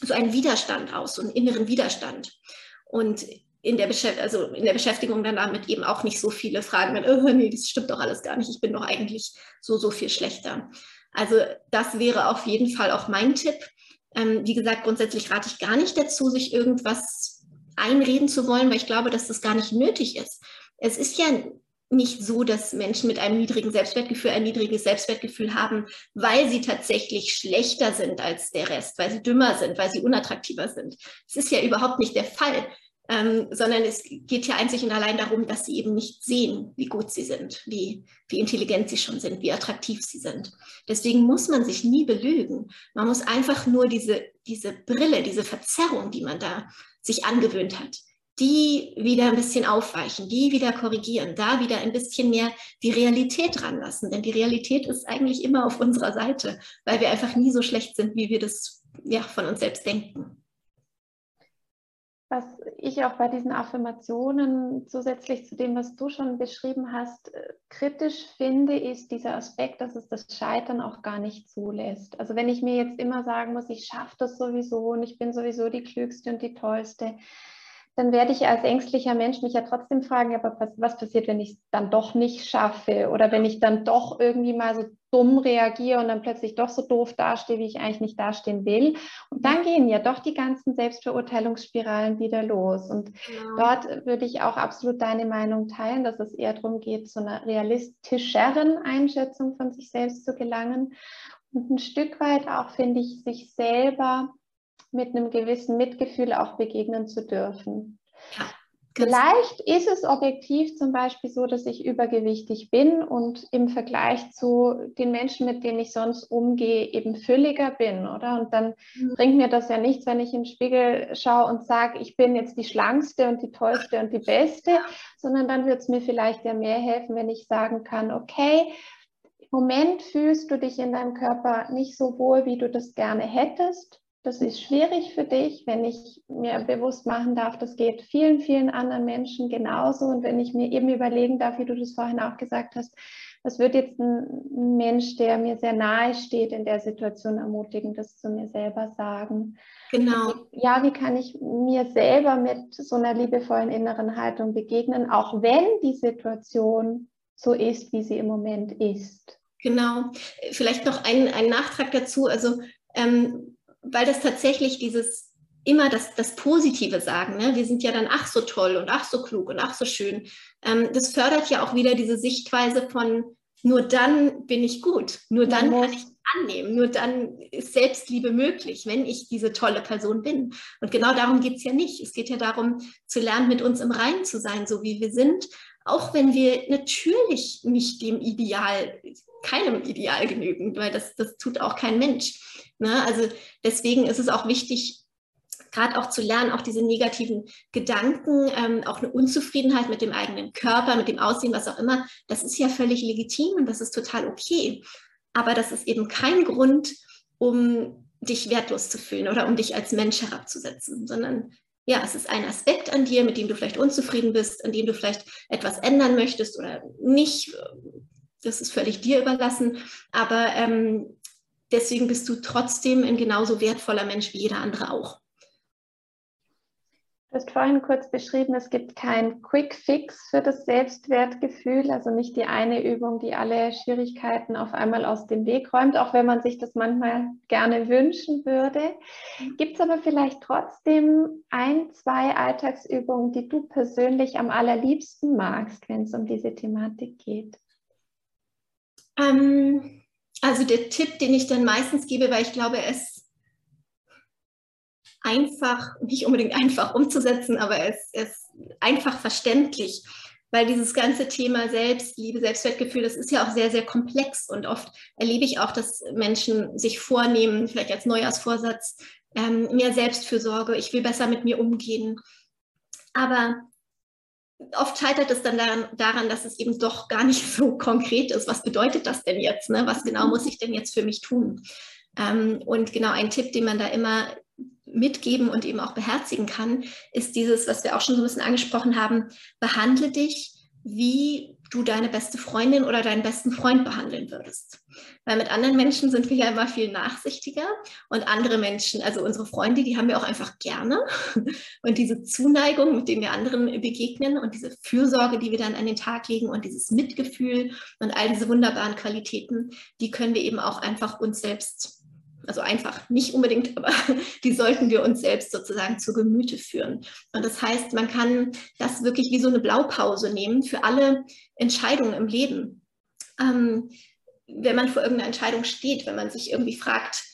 so einen Widerstand aus, so einen inneren Widerstand. Und in der, also in der Beschäftigung dann damit eben auch nicht so viele Fragen, wenn, oh, nee, das stimmt doch alles gar nicht, ich bin doch eigentlich so, so viel schlechter. Also das wäre auf jeden Fall auch mein Tipp. Ähm, wie gesagt, grundsätzlich rate ich gar nicht dazu, sich irgendwas einreden zu wollen, weil ich glaube, dass das gar nicht nötig ist. Es ist ja nicht so, dass Menschen mit einem niedrigen Selbstwertgefühl ein niedriges Selbstwertgefühl haben, weil sie tatsächlich schlechter sind als der Rest, weil sie dümmer sind, weil sie unattraktiver sind. Das ist ja überhaupt nicht der Fall, ähm, sondern es geht ja einzig und allein darum, dass sie eben nicht sehen, wie gut sie sind, wie, wie intelligent sie schon sind, wie attraktiv sie sind. Deswegen muss man sich nie belügen. Man muss einfach nur diese, diese Brille, diese Verzerrung, die man da sich angewöhnt hat, die wieder ein bisschen aufweichen, die wieder korrigieren, da wieder ein bisschen mehr die Realität ranlassen. Denn die Realität ist eigentlich immer auf unserer Seite, weil wir einfach nie so schlecht sind, wie wir das ja, von uns selbst denken. was ich auch bei diesen Affirmationen zusätzlich zu dem, was du schon beschrieben hast, äh, kritisch finde, ist dieser Aspekt, dass es das Scheitern auch gar nicht zulässt. Also wenn ich mir jetzt immer sagen muss, ich schaffe das sowieso und ich bin sowieso die Klügste und die Tollste, dann werde ich als ängstlicher Mensch mich ja trotzdem fragen, aber was, was passiert, wenn ich es dann doch nicht schaffe oder wenn ich dann doch irgendwie mal so dumm reagiere und dann plötzlich doch so doof dastehe, wie ich eigentlich nicht dastehen will. Und dann gehen ja doch die ganzen Selbstverurteilungsspiralen wieder los. Und genau. dort würde ich auch absolut deine Meinung teilen, dass es eher darum geht, zu einer realistischeren Einschätzung von sich selbst zu gelangen. Und ein Stück weit auch, finde ich, sich selber mit einem gewissen Mitgefühl auch begegnen zu dürfen. Ja, Vielleicht ist es objektiv zum Beispiel so, dass ich übergewichtig bin und im Vergleich zu den Menschen, mit denen ich sonst umgehe, eben fülliger bin, oder? Und dann mhm. bringt mir das ja nichts, wenn ich in den Spiegel schaue und sage, ich bin jetzt die schlankste und die tollste und die beste, sondern dann wird es mir vielleicht ja mehr helfen, wenn ich sagen kann, okay, im Moment fühlst du dich in deinem Körper nicht so wohl, wie du das gerne hättest das ist schwierig für dich, wenn ich mir bewusst machen darf, das geht vielen, vielen anderen Menschen genauso. Und wenn ich mir eben überlegen darf, wie du das vorhin auch gesagt hast, was wird jetzt ein Mensch, der mir sehr nahe steht, in der Situation ermutigen, das zu mir selber sagen? Genau. Ja, wie kann ich mir selber mit so einer liebevollen inneren Haltung begegnen, auch wenn die Situation so ist, wie sie im Moment ist? Genau. Vielleicht noch ein, ein Nachtrag dazu. Also ähm, weil das tatsächlich dieses immer das, das Positive sagen. Ne? Wir sind ja dann ach so toll und ach so klug und ach so schön. Ähm, das fördert ja auch wieder diese Sichtweise von nur dann bin ich gut, nur dann kann ich annehmen, nur dann ist Selbstliebe möglich, wenn ich diese tolle Person bin. Und genau darum geht es ja nicht. Es geht ja darum, zu lernen, mit uns im Reinen zu sein, so wie wir sind, auch wenn wir natürlich nicht dem Ideal, keinem Ideal genügen, weil das, das tut auch kein Mensch. Ne? Also deswegen ist es auch wichtig, gerade auch zu lernen, auch diese negativen Gedanken, ähm, auch eine Unzufriedenheit mit dem eigenen Körper, mit dem Aussehen, was auch immer, das ist ja völlig legitim und das ist total okay. Aber das ist eben kein Grund, um dich wertlos zu fühlen oder um dich als Mensch herabzusetzen, sondern ja, es ist ein Aspekt an dir, mit dem du vielleicht unzufrieden bist, an dem du vielleicht etwas ändern möchtest oder nicht. Das ist völlig dir überlassen. Aber ähm, deswegen bist du trotzdem ein genauso wertvoller Mensch wie jeder andere auch. Du hast vorhin kurz beschrieben, es gibt kein Quick Fix für das Selbstwertgefühl, also nicht die eine Übung, die alle Schwierigkeiten auf einmal aus dem Weg räumt, auch wenn man sich das manchmal gerne wünschen würde. Gibt es aber vielleicht trotzdem ein, zwei Alltagsübungen, die du persönlich am allerliebsten magst, wenn es um diese Thematik geht? Ähm, also der Tipp, den ich dann meistens gebe, weil ich glaube, es einfach, nicht unbedingt einfach umzusetzen, aber es ist einfach verständlich, weil dieses ganze Thema Selbstliebe, Selbstwertgefühl, das ist ja auch sehr, sehr komplex und oft erlebe ich auch, dass Menschen sich vornehmen, vielleicht als Neujahrsvorsatz, ähm, mehr Selbstfürsorge, ich will besser mit mir umgehen. Aber oft scheitert es dann daran, dass es eben doch gar nicht so konkret ist. Was bedeutet das denn jetzt? Ne? Was genau muss ich denn jetzt für mich tun? Ähm, und genau ein Tipp, den man da immer mitgeben und eben auch beherzigen kann, ist dieses, was wir auch schon so ein bisschen angesprochen haben, behandle dich wie du deine beste Freundin oder deinen besten Freund behandeln würdest. Weil mit anderen Menschen sind wir ja immer viel nachsichtiger und andere Menschen, also unsere Freunde, die haben wir auch einfach gerne. Und diese Zuneigung, mit dem wir anderen begegnen und diese Fürsorge, die wir dann an den Tag legen und dieses Mitgefühl und all diese wunderbaren Qualitäten, die können wir eben auch einfach uns selbst also einfach nicht unbedingt, aber die sollten wir uns selbst sozusagen zu Gemüte führen. Und das heißt, man kann das wirklich wie so eine Blaupause nehmen für alle Entscheidungen im Leben. Ähm, wenn man vor irgendeiner Entscheidung steht, wenn man sich irgendwie fragt,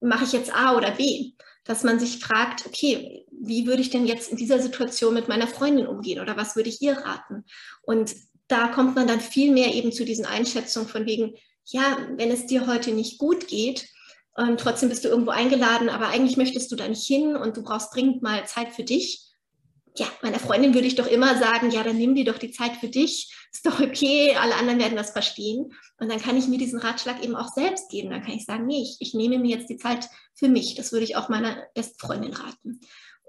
mache ich jetzt A oder B, dass man sich fragt, okay, wie würde ich denn jetzt in dieser Situation mit meiner Freundin umgehen oder was würde ich ihr raten? Und da kommt man dann viel mehr eben zu diesen Einschätzungen von wegen, ja, wenn es dir heute nicht gut geht, und trotzdem bist du irgendwo eingeladen, aber eigentlich möchtest du da nicht hin und du brauchst dringend mal Zeit für dich. Ja, meiner Freundin würde ich doch immer sagen, ja, dann nimm dir doch die Zeit für dich. Ist doch okay, alle anderen werden das verstehen. Und dann kann ich mir diesen Ratschlag eben auch selbst geben. Dann kann ich sagen, nee, ich, ich nehme mir jetzt die Zeit für mich. Das würde ich auch meiner besten Freundin raten.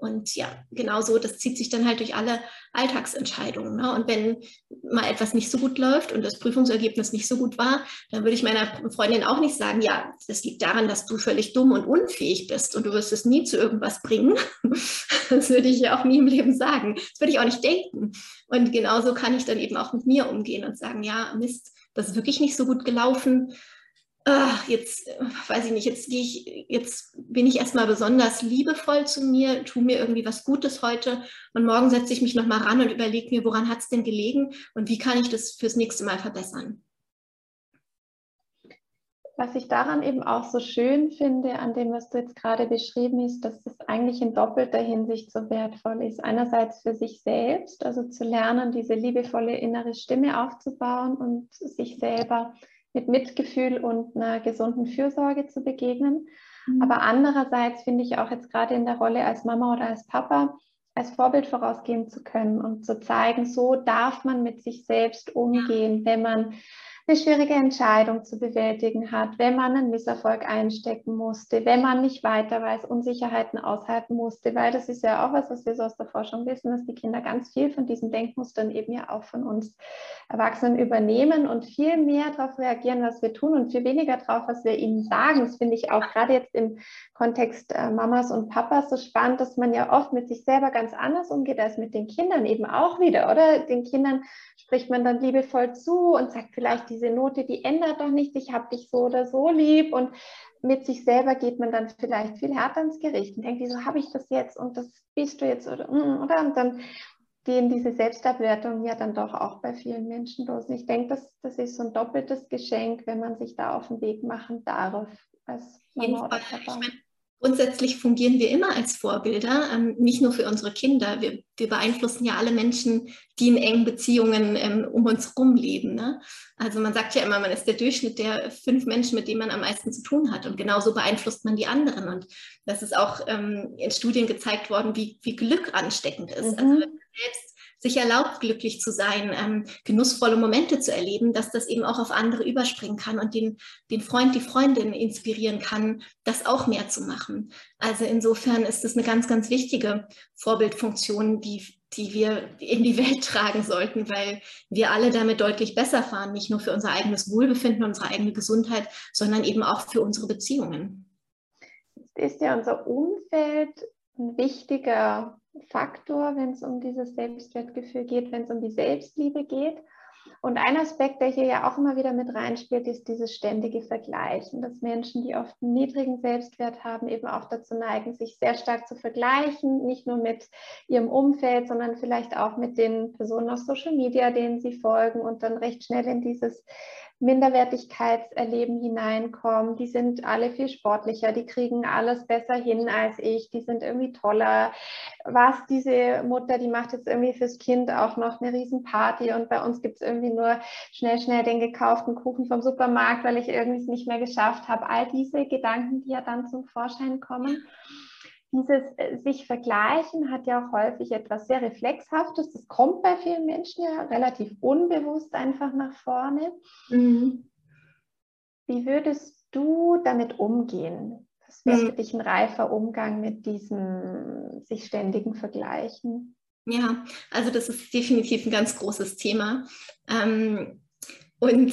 Und ja, genau so, das zieht sich dann halt durch alle Alltagsentscheidungen. Ne? Und wenn mal etwas nicht so gut läuft und das Prüfungsergebnis nicht so gut war, dann würde ich meiner Freundin auch nicht sagen, ja, das liegt daran, dass du völlig dumm und unfähig bist und du wirst es nie zu irgendwas bringen. Das würde ich ja auch nie im Leben sagen. Das würde ich auch nicht denken. Und genauso kann ich dann eben auch mit mir umgehen und sagen, ja, Mist, das ist wirklich nicht so gut gelaufen ach, jetzt äh, weiß ich nicht, jetzt gehe ich, jetzt bin ich erstmal besonders liebevoll zu mir, tue mir irgendwie was Gutes heute und morgen setze ich mich nochmal ran und überlege mir, woran hat es denn gelegen und wie kann ich das fürs nächste Mal verbessern. Was ich daran eben auch so schön finde, an dem, was du jetzt gerade beschrieben hast, dass es eigentlich in doppelter Hinsicht so wertvoll ist. Einerseits für sich selbst, also zu lernen, diese liebevolle innere Stimme aufzubauen und sich selber mit Mitgefühl und einer gesunden Fürsorge zu begegnen. Mhm. Aber andererseits finde ich auch jetzt gerade in der Rolle als Mama oder als Papa, als Vorbild vorausgehen zu können und zu zeigen, so darf man mit sich selbst umgehen, wenn man eine schwierige Entscheidung zu bewältigen hat, wenn man einen Misserfolg einstecken musste, wenn man nicht weiter weiß, Unsicherheiten aushalten musste, weil das ist ja auch was, was wir so aus der Forschung wissen, dass die Kinder ganz viel von diesen Denkmustern eben ja auch von uns Erwachsenen übernehmen und viel mehr darauf reagieren, was wir tun und viel weniger darauf, was wir ihnen sagen. Das finde ich auch gerade jetzt im Kontext äh, Mamas und Papas so spannend, dass man ja oft mit sich selber ganz anders umgeht als mit den Kindern eben auch wieder, oder? Den Kindern spricht man dann liebevoll zu und sagt vielleicht diese Note, die ändert doch nicht, ich habe dich so oder so lieb und mit sich selber geht man dann vielleicht viel härter ins Gericht und denkt, wieso habe ich das jetzt und das bist du jetzt oder, mm, oder? Und dann gehen diese Selbstabwertungen ja dann doch auch bei vielen Menschen los. Und ich denke, das, das ist so ein doppeltes Geschenk, wenn man sich da auf den Weg machen darf als Mama oder Papa. Grundsätzlich fungieren wir immer als Vorbilder, ähm, nicht nur für unsere Kinder. Wir, wir, beeinflussen ja alle Menschen, die in engen Beziehungen ähm, um uns herum leben. Ne? Also man sagt ja immer, man ist der Durchschnitt der fünf Menschen, mit denen man am meisten zu tun hat. Und genauso beeinflusst man die anderen. Und das ist auch ähm, in Studien gezeigt worden, wie, wie Glück ansteckend ist. Also mhm. Also wenn man selbst sich erlaubt, glücklich zu sein, ähm, genussvolle Momente zu erleben, dass das eben auch auf andere überspringen kann und den, den Freund, die Freundin inspirieren kann, das auch mehr zu machen. Also insofern ist es eine ganz, ganz wichtige Vorbildfunktion, die, die wir in die Welt tragen sollten, weil wir alle damit deutlich besser fahren, nicht nur für unser eigenes Wohlbefinden, unsere eigene Gesundheit, sondern eben auch für unsere Beziehungen. Ist ja unser Umfeld ein wichtiger Faktor, wenn es um dieses Selbstwertgefühl geht, wenn es um die Selbstliebe geht. Und ein Aspekt, der hier ja auch immer wieder mit reinspielt, ist dieses ständige Vergleichen, dass Menschen, die oft einen niedrigen Selbstwert haben, eben auch dazu neigen, sich sehr stark zu vergleichen, nicht nur mit ihrem Umfeld, sondern vielleicht auch mit den Personen auf Social Media, denen sie folgen und dann recht schnell in dieses Minderwertigkeitserleben hineinkommen. Die sind alle viel sportlicher, die kriegen alles besser hin als ich, die sind irgendwie toller. Was diese Mutter, die macht jetzt irgendwie fürs Kind auch noch eine Riesenparty und bei uns gibt es irgendwie nur schnell, schnell den gekauften Kuchen vom Supermarkt, weil ich irgendwie es nicht mehr geschafft habe. All diese Gedanken, die ja dann zum Vorschein kommen dieses äh, sich vergleichen hat ja auch häufig etwas sehr Reflexhaftes. Das kommt bei vielen Menschen ja relativ unbewusst einfach nach vorne. Mhm. Wie würdest du damit umgehen? Was wäre mhm. für dich ein reifer Umgang mit diesem sich ständigen Vergleichen? Ja, also das ist definitiv ein ganz großes Thema. Ähm, und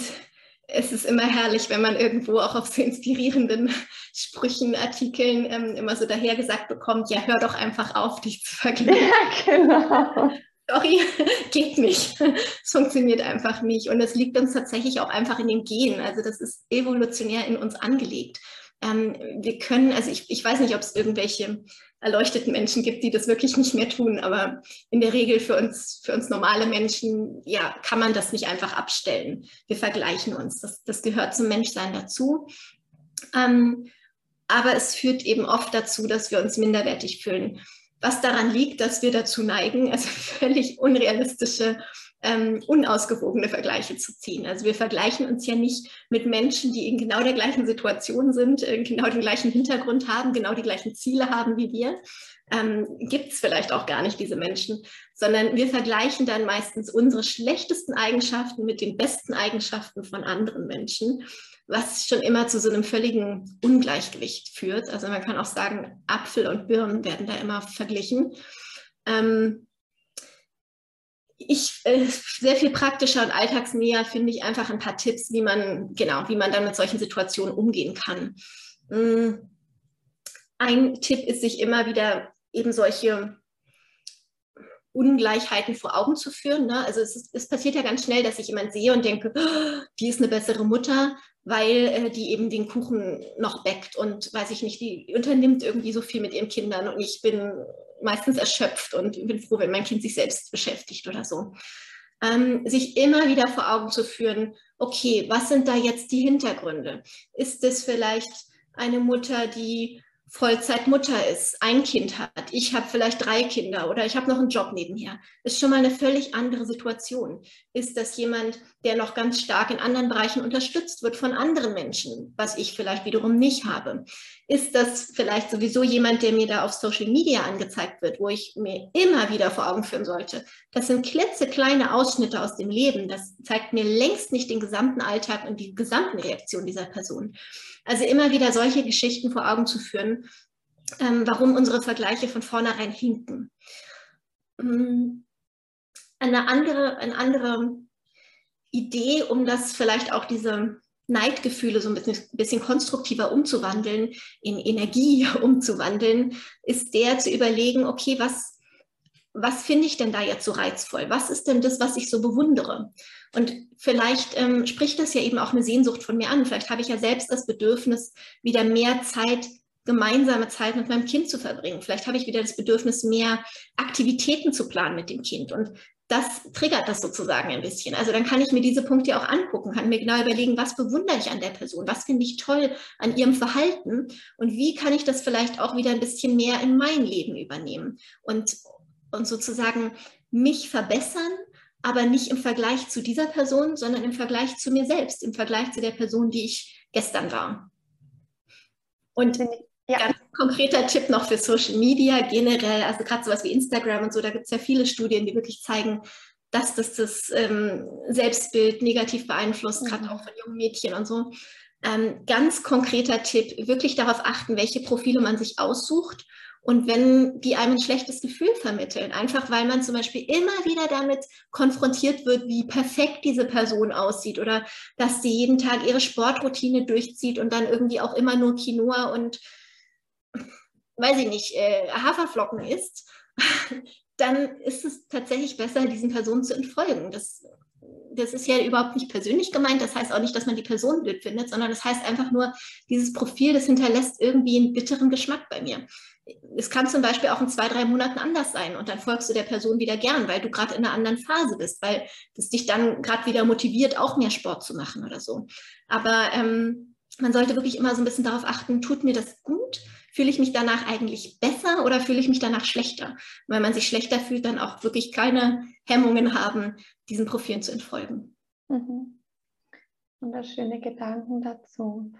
es ist immer herrlich, wenn man irgendwo auch auf so inspirierenden Sprüchen, Artikeln ähm, immer so dahergesagt bekommt, ja, hör doch einfach auf, dich zu vergleichen. Ja, genau. Sorry, geht nicht. Es funktioniert einfach nicht. Und es liegt uns tatsächlich auch einfach in den Genen. Also das ist evolutionär in uns angelegt. Ähm, wir können, also ich, ich weiß nicht, ob es irgendwelche erleuchteten Menschen gibt, die das wirklich nicht mehr tun. Aber in der Regel für uns, für uns normale Menschen, ja, kann man das nicht einfach abstellen. Wir vergleichen uns. Das, das gehört zum Menschsein dazu. Ähm, aber es führt eben oft dazu, dass wir uns minderwertig fühlen. Was daran liegt, dass wir dazu neigen, also völlig unrealistische ähm, unausgewogene Vergleiche zu ziehen. Also wir vergleichen uns ja nicht mit Menschen, die in genau der gleichen Situation sind, äh, genau den gleichen Hintergrund haben, genau die gleichen Ziele haben wie wir. Ähm, Gibt es vielleicht auch gar nicht diese Menschen, sondern wir vergleichen dann meistens unsere schlechtesten Eigenschaften mit den besten Eigenschaften von anderen Menschen. Was schon immer zu so einem völligen Ungleichgewicht führt. Also man kann auch sagen, Apfel und Birnen werden da immer verglichen. Ähm, ich äh, sehr viel praktischer und alltagsnäher finde ich einfach ein paar Tipps, wie man genau, wie man dann mit solchen Situationen umgehen kann. Mm, ein Tipp ist, sich immer wieder eben solche Ungleichheiten vor Augen zu führen. Ne? Also es, ist, es, passiert ja ganz schnell, dass ich jemand sehe und denke, oh, die ist eine bessere Mutter, weil äh, die eben den Kuchen noch bäckt und weiß ich nicht, die unternimmt irgendwie so viel mit ihren Kindern und ich bin meistens erschöpft und bin froh, wenn mein Kind sich selbst beschäftigt oder so. Ähm, sich immer wieder vor Augen zu führen, okay, was sind da jetzt die Hintergründe? Ist es vielleicht eine Mutter, die Vollzeitmutter ist, ein Kind hat, ich habe vielleicht drei Kinder oder ich habe noch einen Job nebenher, ist schon mal eine völlig andere Situation. Ist das jemand, der noch ganz stark in anderen Bereichen unterstützt wird von anderen Menschen, was ich vielleicht wiederum nicht habe? Ist das vielleicht sowieso jemand, der mir da auf Social Media angezeigt wird, wo ich mir immer wieder vor Augen führen sollte? Das sind klitzekleine Ausschnitte aus dem Leben. Das zeigt mir längst nicht den gesamten Alltag und die gesamten Reaktionen dieser Person. Also immer wieder solche Geschichten vor Augen zu führen, ähm, warum unsere Vergleiche von vornherein hinken. Ähm, eine andere, eine andere Idee, um das vielleicht auch diese Neidgefühle so ein bisschen, bisschen, konstruktiver umzuwandeln, in Energie umzuwandeln, ist der zu überlegen, okay, was, was finde ich denn da jetzt so reizvoll? Was ist denn das, was ich so bewundere? Und vielleicht ähm, spricht das ja eben auch eine Sehnsucht von mir an. Vielleicht habe ich ja selbst das Bedürfnis, wieder mehr Zeit, gemeinsame Zeit mit meinem Kind zu verbringen. Vielleicht habe ich wieder das Bedürfnis, mehr Aktivitäten zu planen mit dem Kind. Und das triggert das sozusagen ein bisschen. Also dann kann ich mir diese Punkte auch angucken, kann mir genau überlegen, was bewundere ich an der Person, was finde ich toll an ihrem Verhalten und wie kann ich das vielleicht auch wieder ein bisschen mehr in mein Leben übernehmen und, und sozusagen mich verbessern, aber nicht im Vergleich zu dieser Person, sondern im Vergleich zu mir selbst, im Vergleich zu der Person, die ich gestern war. Und ja. ganz konkreter Tipp noch für Social Media generell, also gerade sowas wie Instagram und so, da gibt es ja viele Studien, die wirklich zeigen, dass das das ähm, Selbstbild negativ beeinflusst, gerade mhm. auch von jungen Mädchen und so. Ähm, ganz konkreter Tipp, wirklich darauf achten, welche Profile man sich aussucht und wenn die einem ein schlechtes Gefühl vermitteln, einfach weil man zum Beispiel immer wieder damit konfrontiert wird, wie perfekt diese Person aussieht oder dass sie jeden Tag ihre Sportroutine durchzieht und dann irgendwie auch immer nur Quinoa und, weiß ich nicht, äh, Haferflocken isst, dann ist es tatsächlich besser, diesen Personen zu entfolgen. Das, das ist ja überhaupt nicht persönlich gemeint. Das heißt auch nicht, dass man die Person blöd findet, sondern das heißt einfach nur, dieses Profil, das hinterlässt irgendwie einen bitteren Geschmack bei mir es kann zum Beispiel auch in zwei, drei Monaten anders sein und dann folgst du der Person wieder gern, weil du gerade in einer anderen Phase bist, weil das dich dann gerade wieder motiviert, auch mehr Sport zu machen oder so. Aber ähm, man sollte wirklich immer so ein bisschen darauf achten, tut mir das gut? Fühle ich mich danach eigentlich besser oder fühle ich mich danach schlechter? Wenn man sich schlechter fühlt, dann auch wirklich keine Hemmungen haben, diesen Profilen zu entfolgen. Mhm. Wunderschöne Gedanken dazu.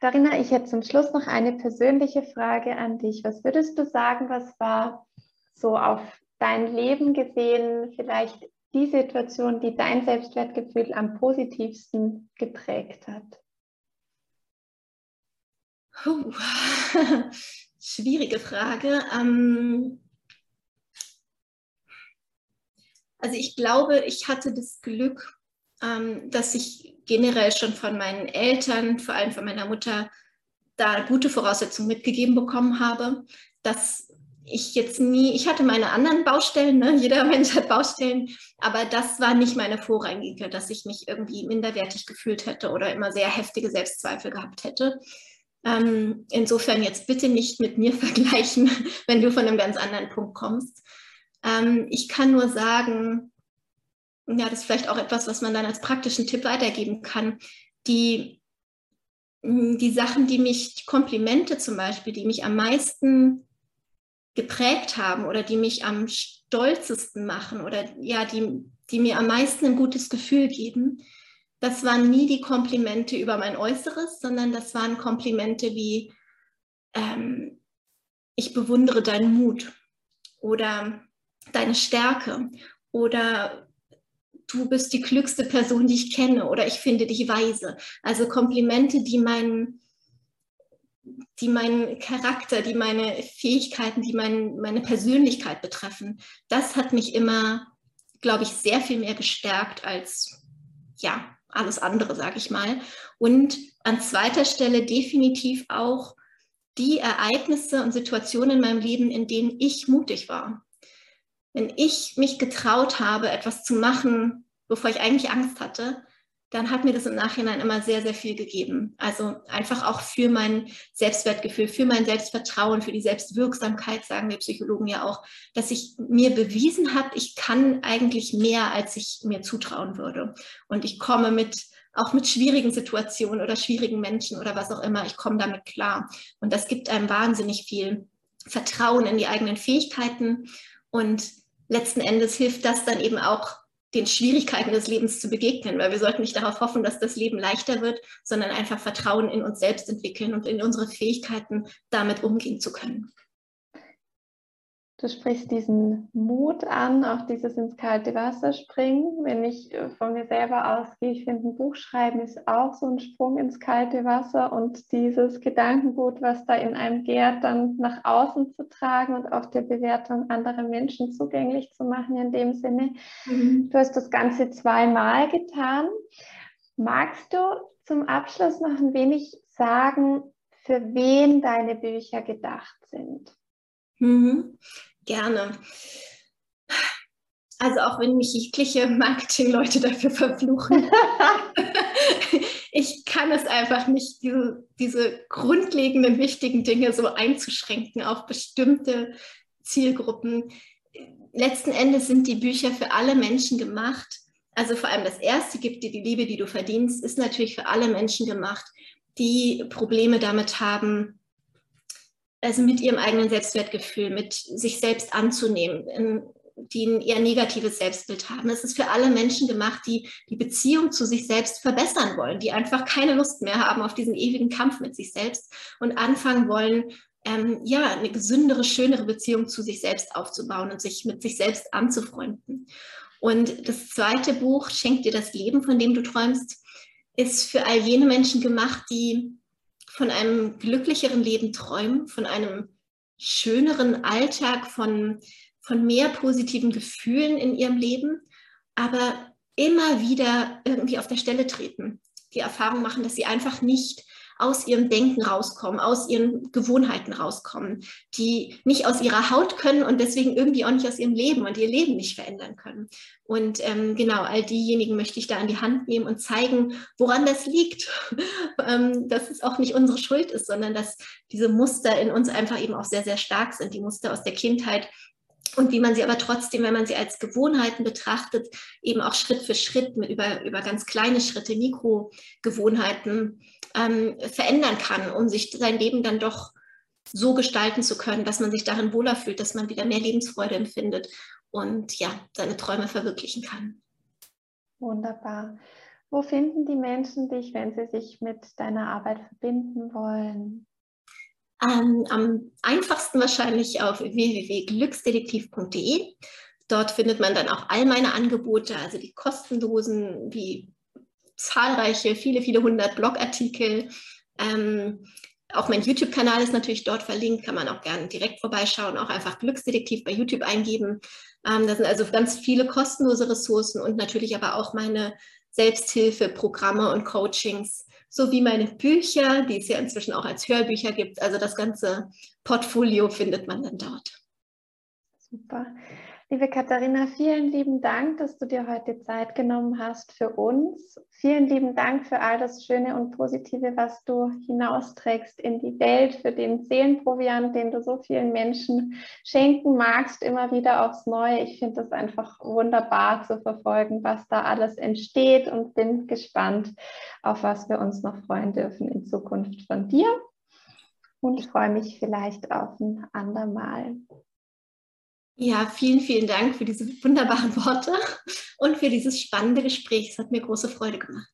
Katharina, ich hätte zum Schluss noch eine persönliche Frage an dich. Was würdest du sagen, was war so auf dein Leben gesehen vielleicht die Situation, die dein Selbstwertgefühl am positivsten geprägt hat? Puh. Schwierige Frage. Ähm also ich glaube, ich hatte das Glück, ähm, dass ich generell schon von meinen Eltern, vor allem von meiner Mutter, da gute Voraussetzungen mitgegeben bekommen habe, dass ich jetzt nie, ich hatte meine anderen Baustellen, ne? jeder Mensch hat Baustellen, aber das war nicht meine vorrangige, dass ich mich irgendwie minderwertig gefühlt hätte oder immer sehr heftige Selbstzweifel gehabt hätte. Ähm, insofern jetzt bitte nicht mit mir vergleichen, wenn du von einem ganz anderen Punkt kommst. Ähm, ich kann nur sagen, ja, das ist vielleicht auch etwas, was man dann als praktischen Tipp weitergeben kann. Die, hm, die Sachen, die mich, die Komplimente zum Beispiel, die mich am meisten geprägt haben oder die mich am stolzesten machen oder ja, die, die mir am meisten ein gutes Gefühl geben, das waren nie die Komplimente über mein Äußeres, sondern das waren Komplimente wie, ähm, ich bewundere deinen Mut oder deine Stärke oder du bist die klügste Person, die ich kenne oder ich finde dich weise. Also Komplimente, die meinen, die meinen Charakter, die meine Fähigkeiten, die mein, meine Persönlichkeit betreffen. Das hat mich immer, glaube ich, sehr viel mehr gestärkt als ja, alles andere, sage ich mal. Und an zweiter Stelle definitiv auch die Ereignisse und Situationen in meinem Leben, in denen ich mutig war. Wenn ich mich getraut habe, etwas zu machen, bevor ich eigentlich Angst hatte, dann hat mir das im Nachhinein immer sehr, sehr viel gegeben. Also einfach auch für mein Selbstwertgefühl, für mein Selbstvertrauen, für die Selbstwirksamkeit, sagen wir Psychologen ja auch, dass ich mir bewiesen habe, ich kann eigentlich mehr, als ich mir zutrauen würde. Und ich komme mit auch mit schwierigen Situationen oder schwierigen Menschen oder was auch immer, ich komme damit klar. Und das gibt einem wahnsinnig viel Vertrauen in die eigenen Fähigkeiten und letzten Endes hilft das dann eben auch den Schwierigkeiten des Lebens zu begegnen, weil wir sollten nicht darauf hoffen, dass das Leben leichter wird, sondern einfach Vertrauen in uns selbst entwickeln und in unsere Fähigkeiten, damit umgehen zu können. Du sprichst diesen Mut an, auch dieses ins kalte Wasser springen. Wenn ich äh, von mir selber ausgehe, ich finde, ein Buch schreiben ist auch so ein Sprung ins kalte Wasser und dieses Gedankengut, was da in einem gärt, dann nach außen zu tragen und auch der Bewertung anderer Menschen zugänglich zu machen in dem Sinne. Mhm. Du hast das Ganze zweimal getan. Magst du zum Abschluss noch ein wenig sagen, für wen deine Bücher gedacht sind? Mhm. Gerne. Also auch wenn mich jegliche Marketingleute dafür verfluchen. ich kann es einfach nicht, diese, diese grundlegenden wichtigen Dinge so einzuschränken auf bestimmte Zielgruppen. Letzten Endes sind die Bücher für alle Menschen gemacht. Also vor allem das erste gibt dir die Liebe, die du verdienst, ist natürlich für alle Menschen gemacht, die Probleme damit haben, also mit ihrem eigenen Selbstwertgefühl, mit sich selbst anzunehmen, die ein eher negatives Selbstbild haben. Es ist für alle Menschen gemacht, die die Beziehung zu sich selbst verbessern wollen, die einfach keine Lust mehr haben auf diesen ewigen Kampf mit sich selbst und anfangen wollen, ähm, ja, eine gesündere, schönere Beziehung zu sich selbst aufzubauen und sich mit sich selbst anzufreunden. Und das zweite Buch, Schenkt dir das Leben, von dem du träumst, ist für all jene Menschen gemacht, die von einem glücklicheren Leben träumen, von einem schöneren Alltag, von, von mehr positiven Gefühlen in ihrem Leben, aber immer wieder irgendwie auf der Stelle treten. Die Erfahrung machen, dass sie einfach nicht aus ihrem Denken rauskommen, aus ihren Gewohnheiten rauskommen, die nicht aus ihrer Haut können und deswegen irgendwie auch nicht aus ihrem Leben und ihr Leben nicht verändern können. Und ähm, genau, all diejenigen möchte ich da an die Hand nehmen und zeigen, woran das liegt, ähm, dass es auch nicht unsere Schuld ist, sondern dass diese Muster in uns einfach eben auch sehr, sehr stark sind, die Muster aus der Kindheit, und wie man sie aber trotzdem, wenn man sie als Gewohnheiten betrachtet, eben auch Schritt für Schritt mit über, über ganz kleine Schritte, Mikrogewohnheiten ähm, verändern kann, um sich sein Leben dann doch so gestalten zu können, dass man sich darin wohler fühlt, dass man wieder mehr Lebensfreude empfindet und ja, seine Träume verwirklichen kann. Wunderbar. Wo finden die Menschen dich, wenn sie sich mit deiner Arbeit verbinden wollen? Ähm, am einfachsten wahrscheinlich auf www.glücksdetektiv.de. Dort findet man dann auch all meine Angebote, also die kostenlosen, wie zahlreiche, viele, viele hundert Blogartikel. Ähm, auch mein YouTube-Kanal ist natürlich dort verlinkt, kann man auch gerne direkt vorbeischauen, auch einfach Glücksdetektiv bei YouTube eingeben. Ähm, da sind also ganz viele kostenlose Ressourcen und natürlich aber auch meine Selbsthilfeprogramme und Coachings sowie meine Bücher, die es ja inzwischen auch als Hörbücher gibt. Also das ganze Portfolio findet man dann dort. Super. Liebe Katharina, vielen lieben Dank, dass du dir heute Zeit genommen hast für uns. Vielen lieben Dank für all das Schöne und Positive, was du hinausträgst in die Welt, für den Seelenproviant, den du so vielen Menschen schenken magst, immer wieder aufs Neue. Ich finde es einfach wunderbar zu verfolgen, was da alles entsteht und bin gespannt, auf was wir uns noch freuen dürfen in Zukunft von dir. Und freue mich vielleicht auf ein andermal. Ja, vielen, vielen Dank für diese wunderbaren Worte und für dieses spannende Gespräch. Es hat mir große Freude gemacht.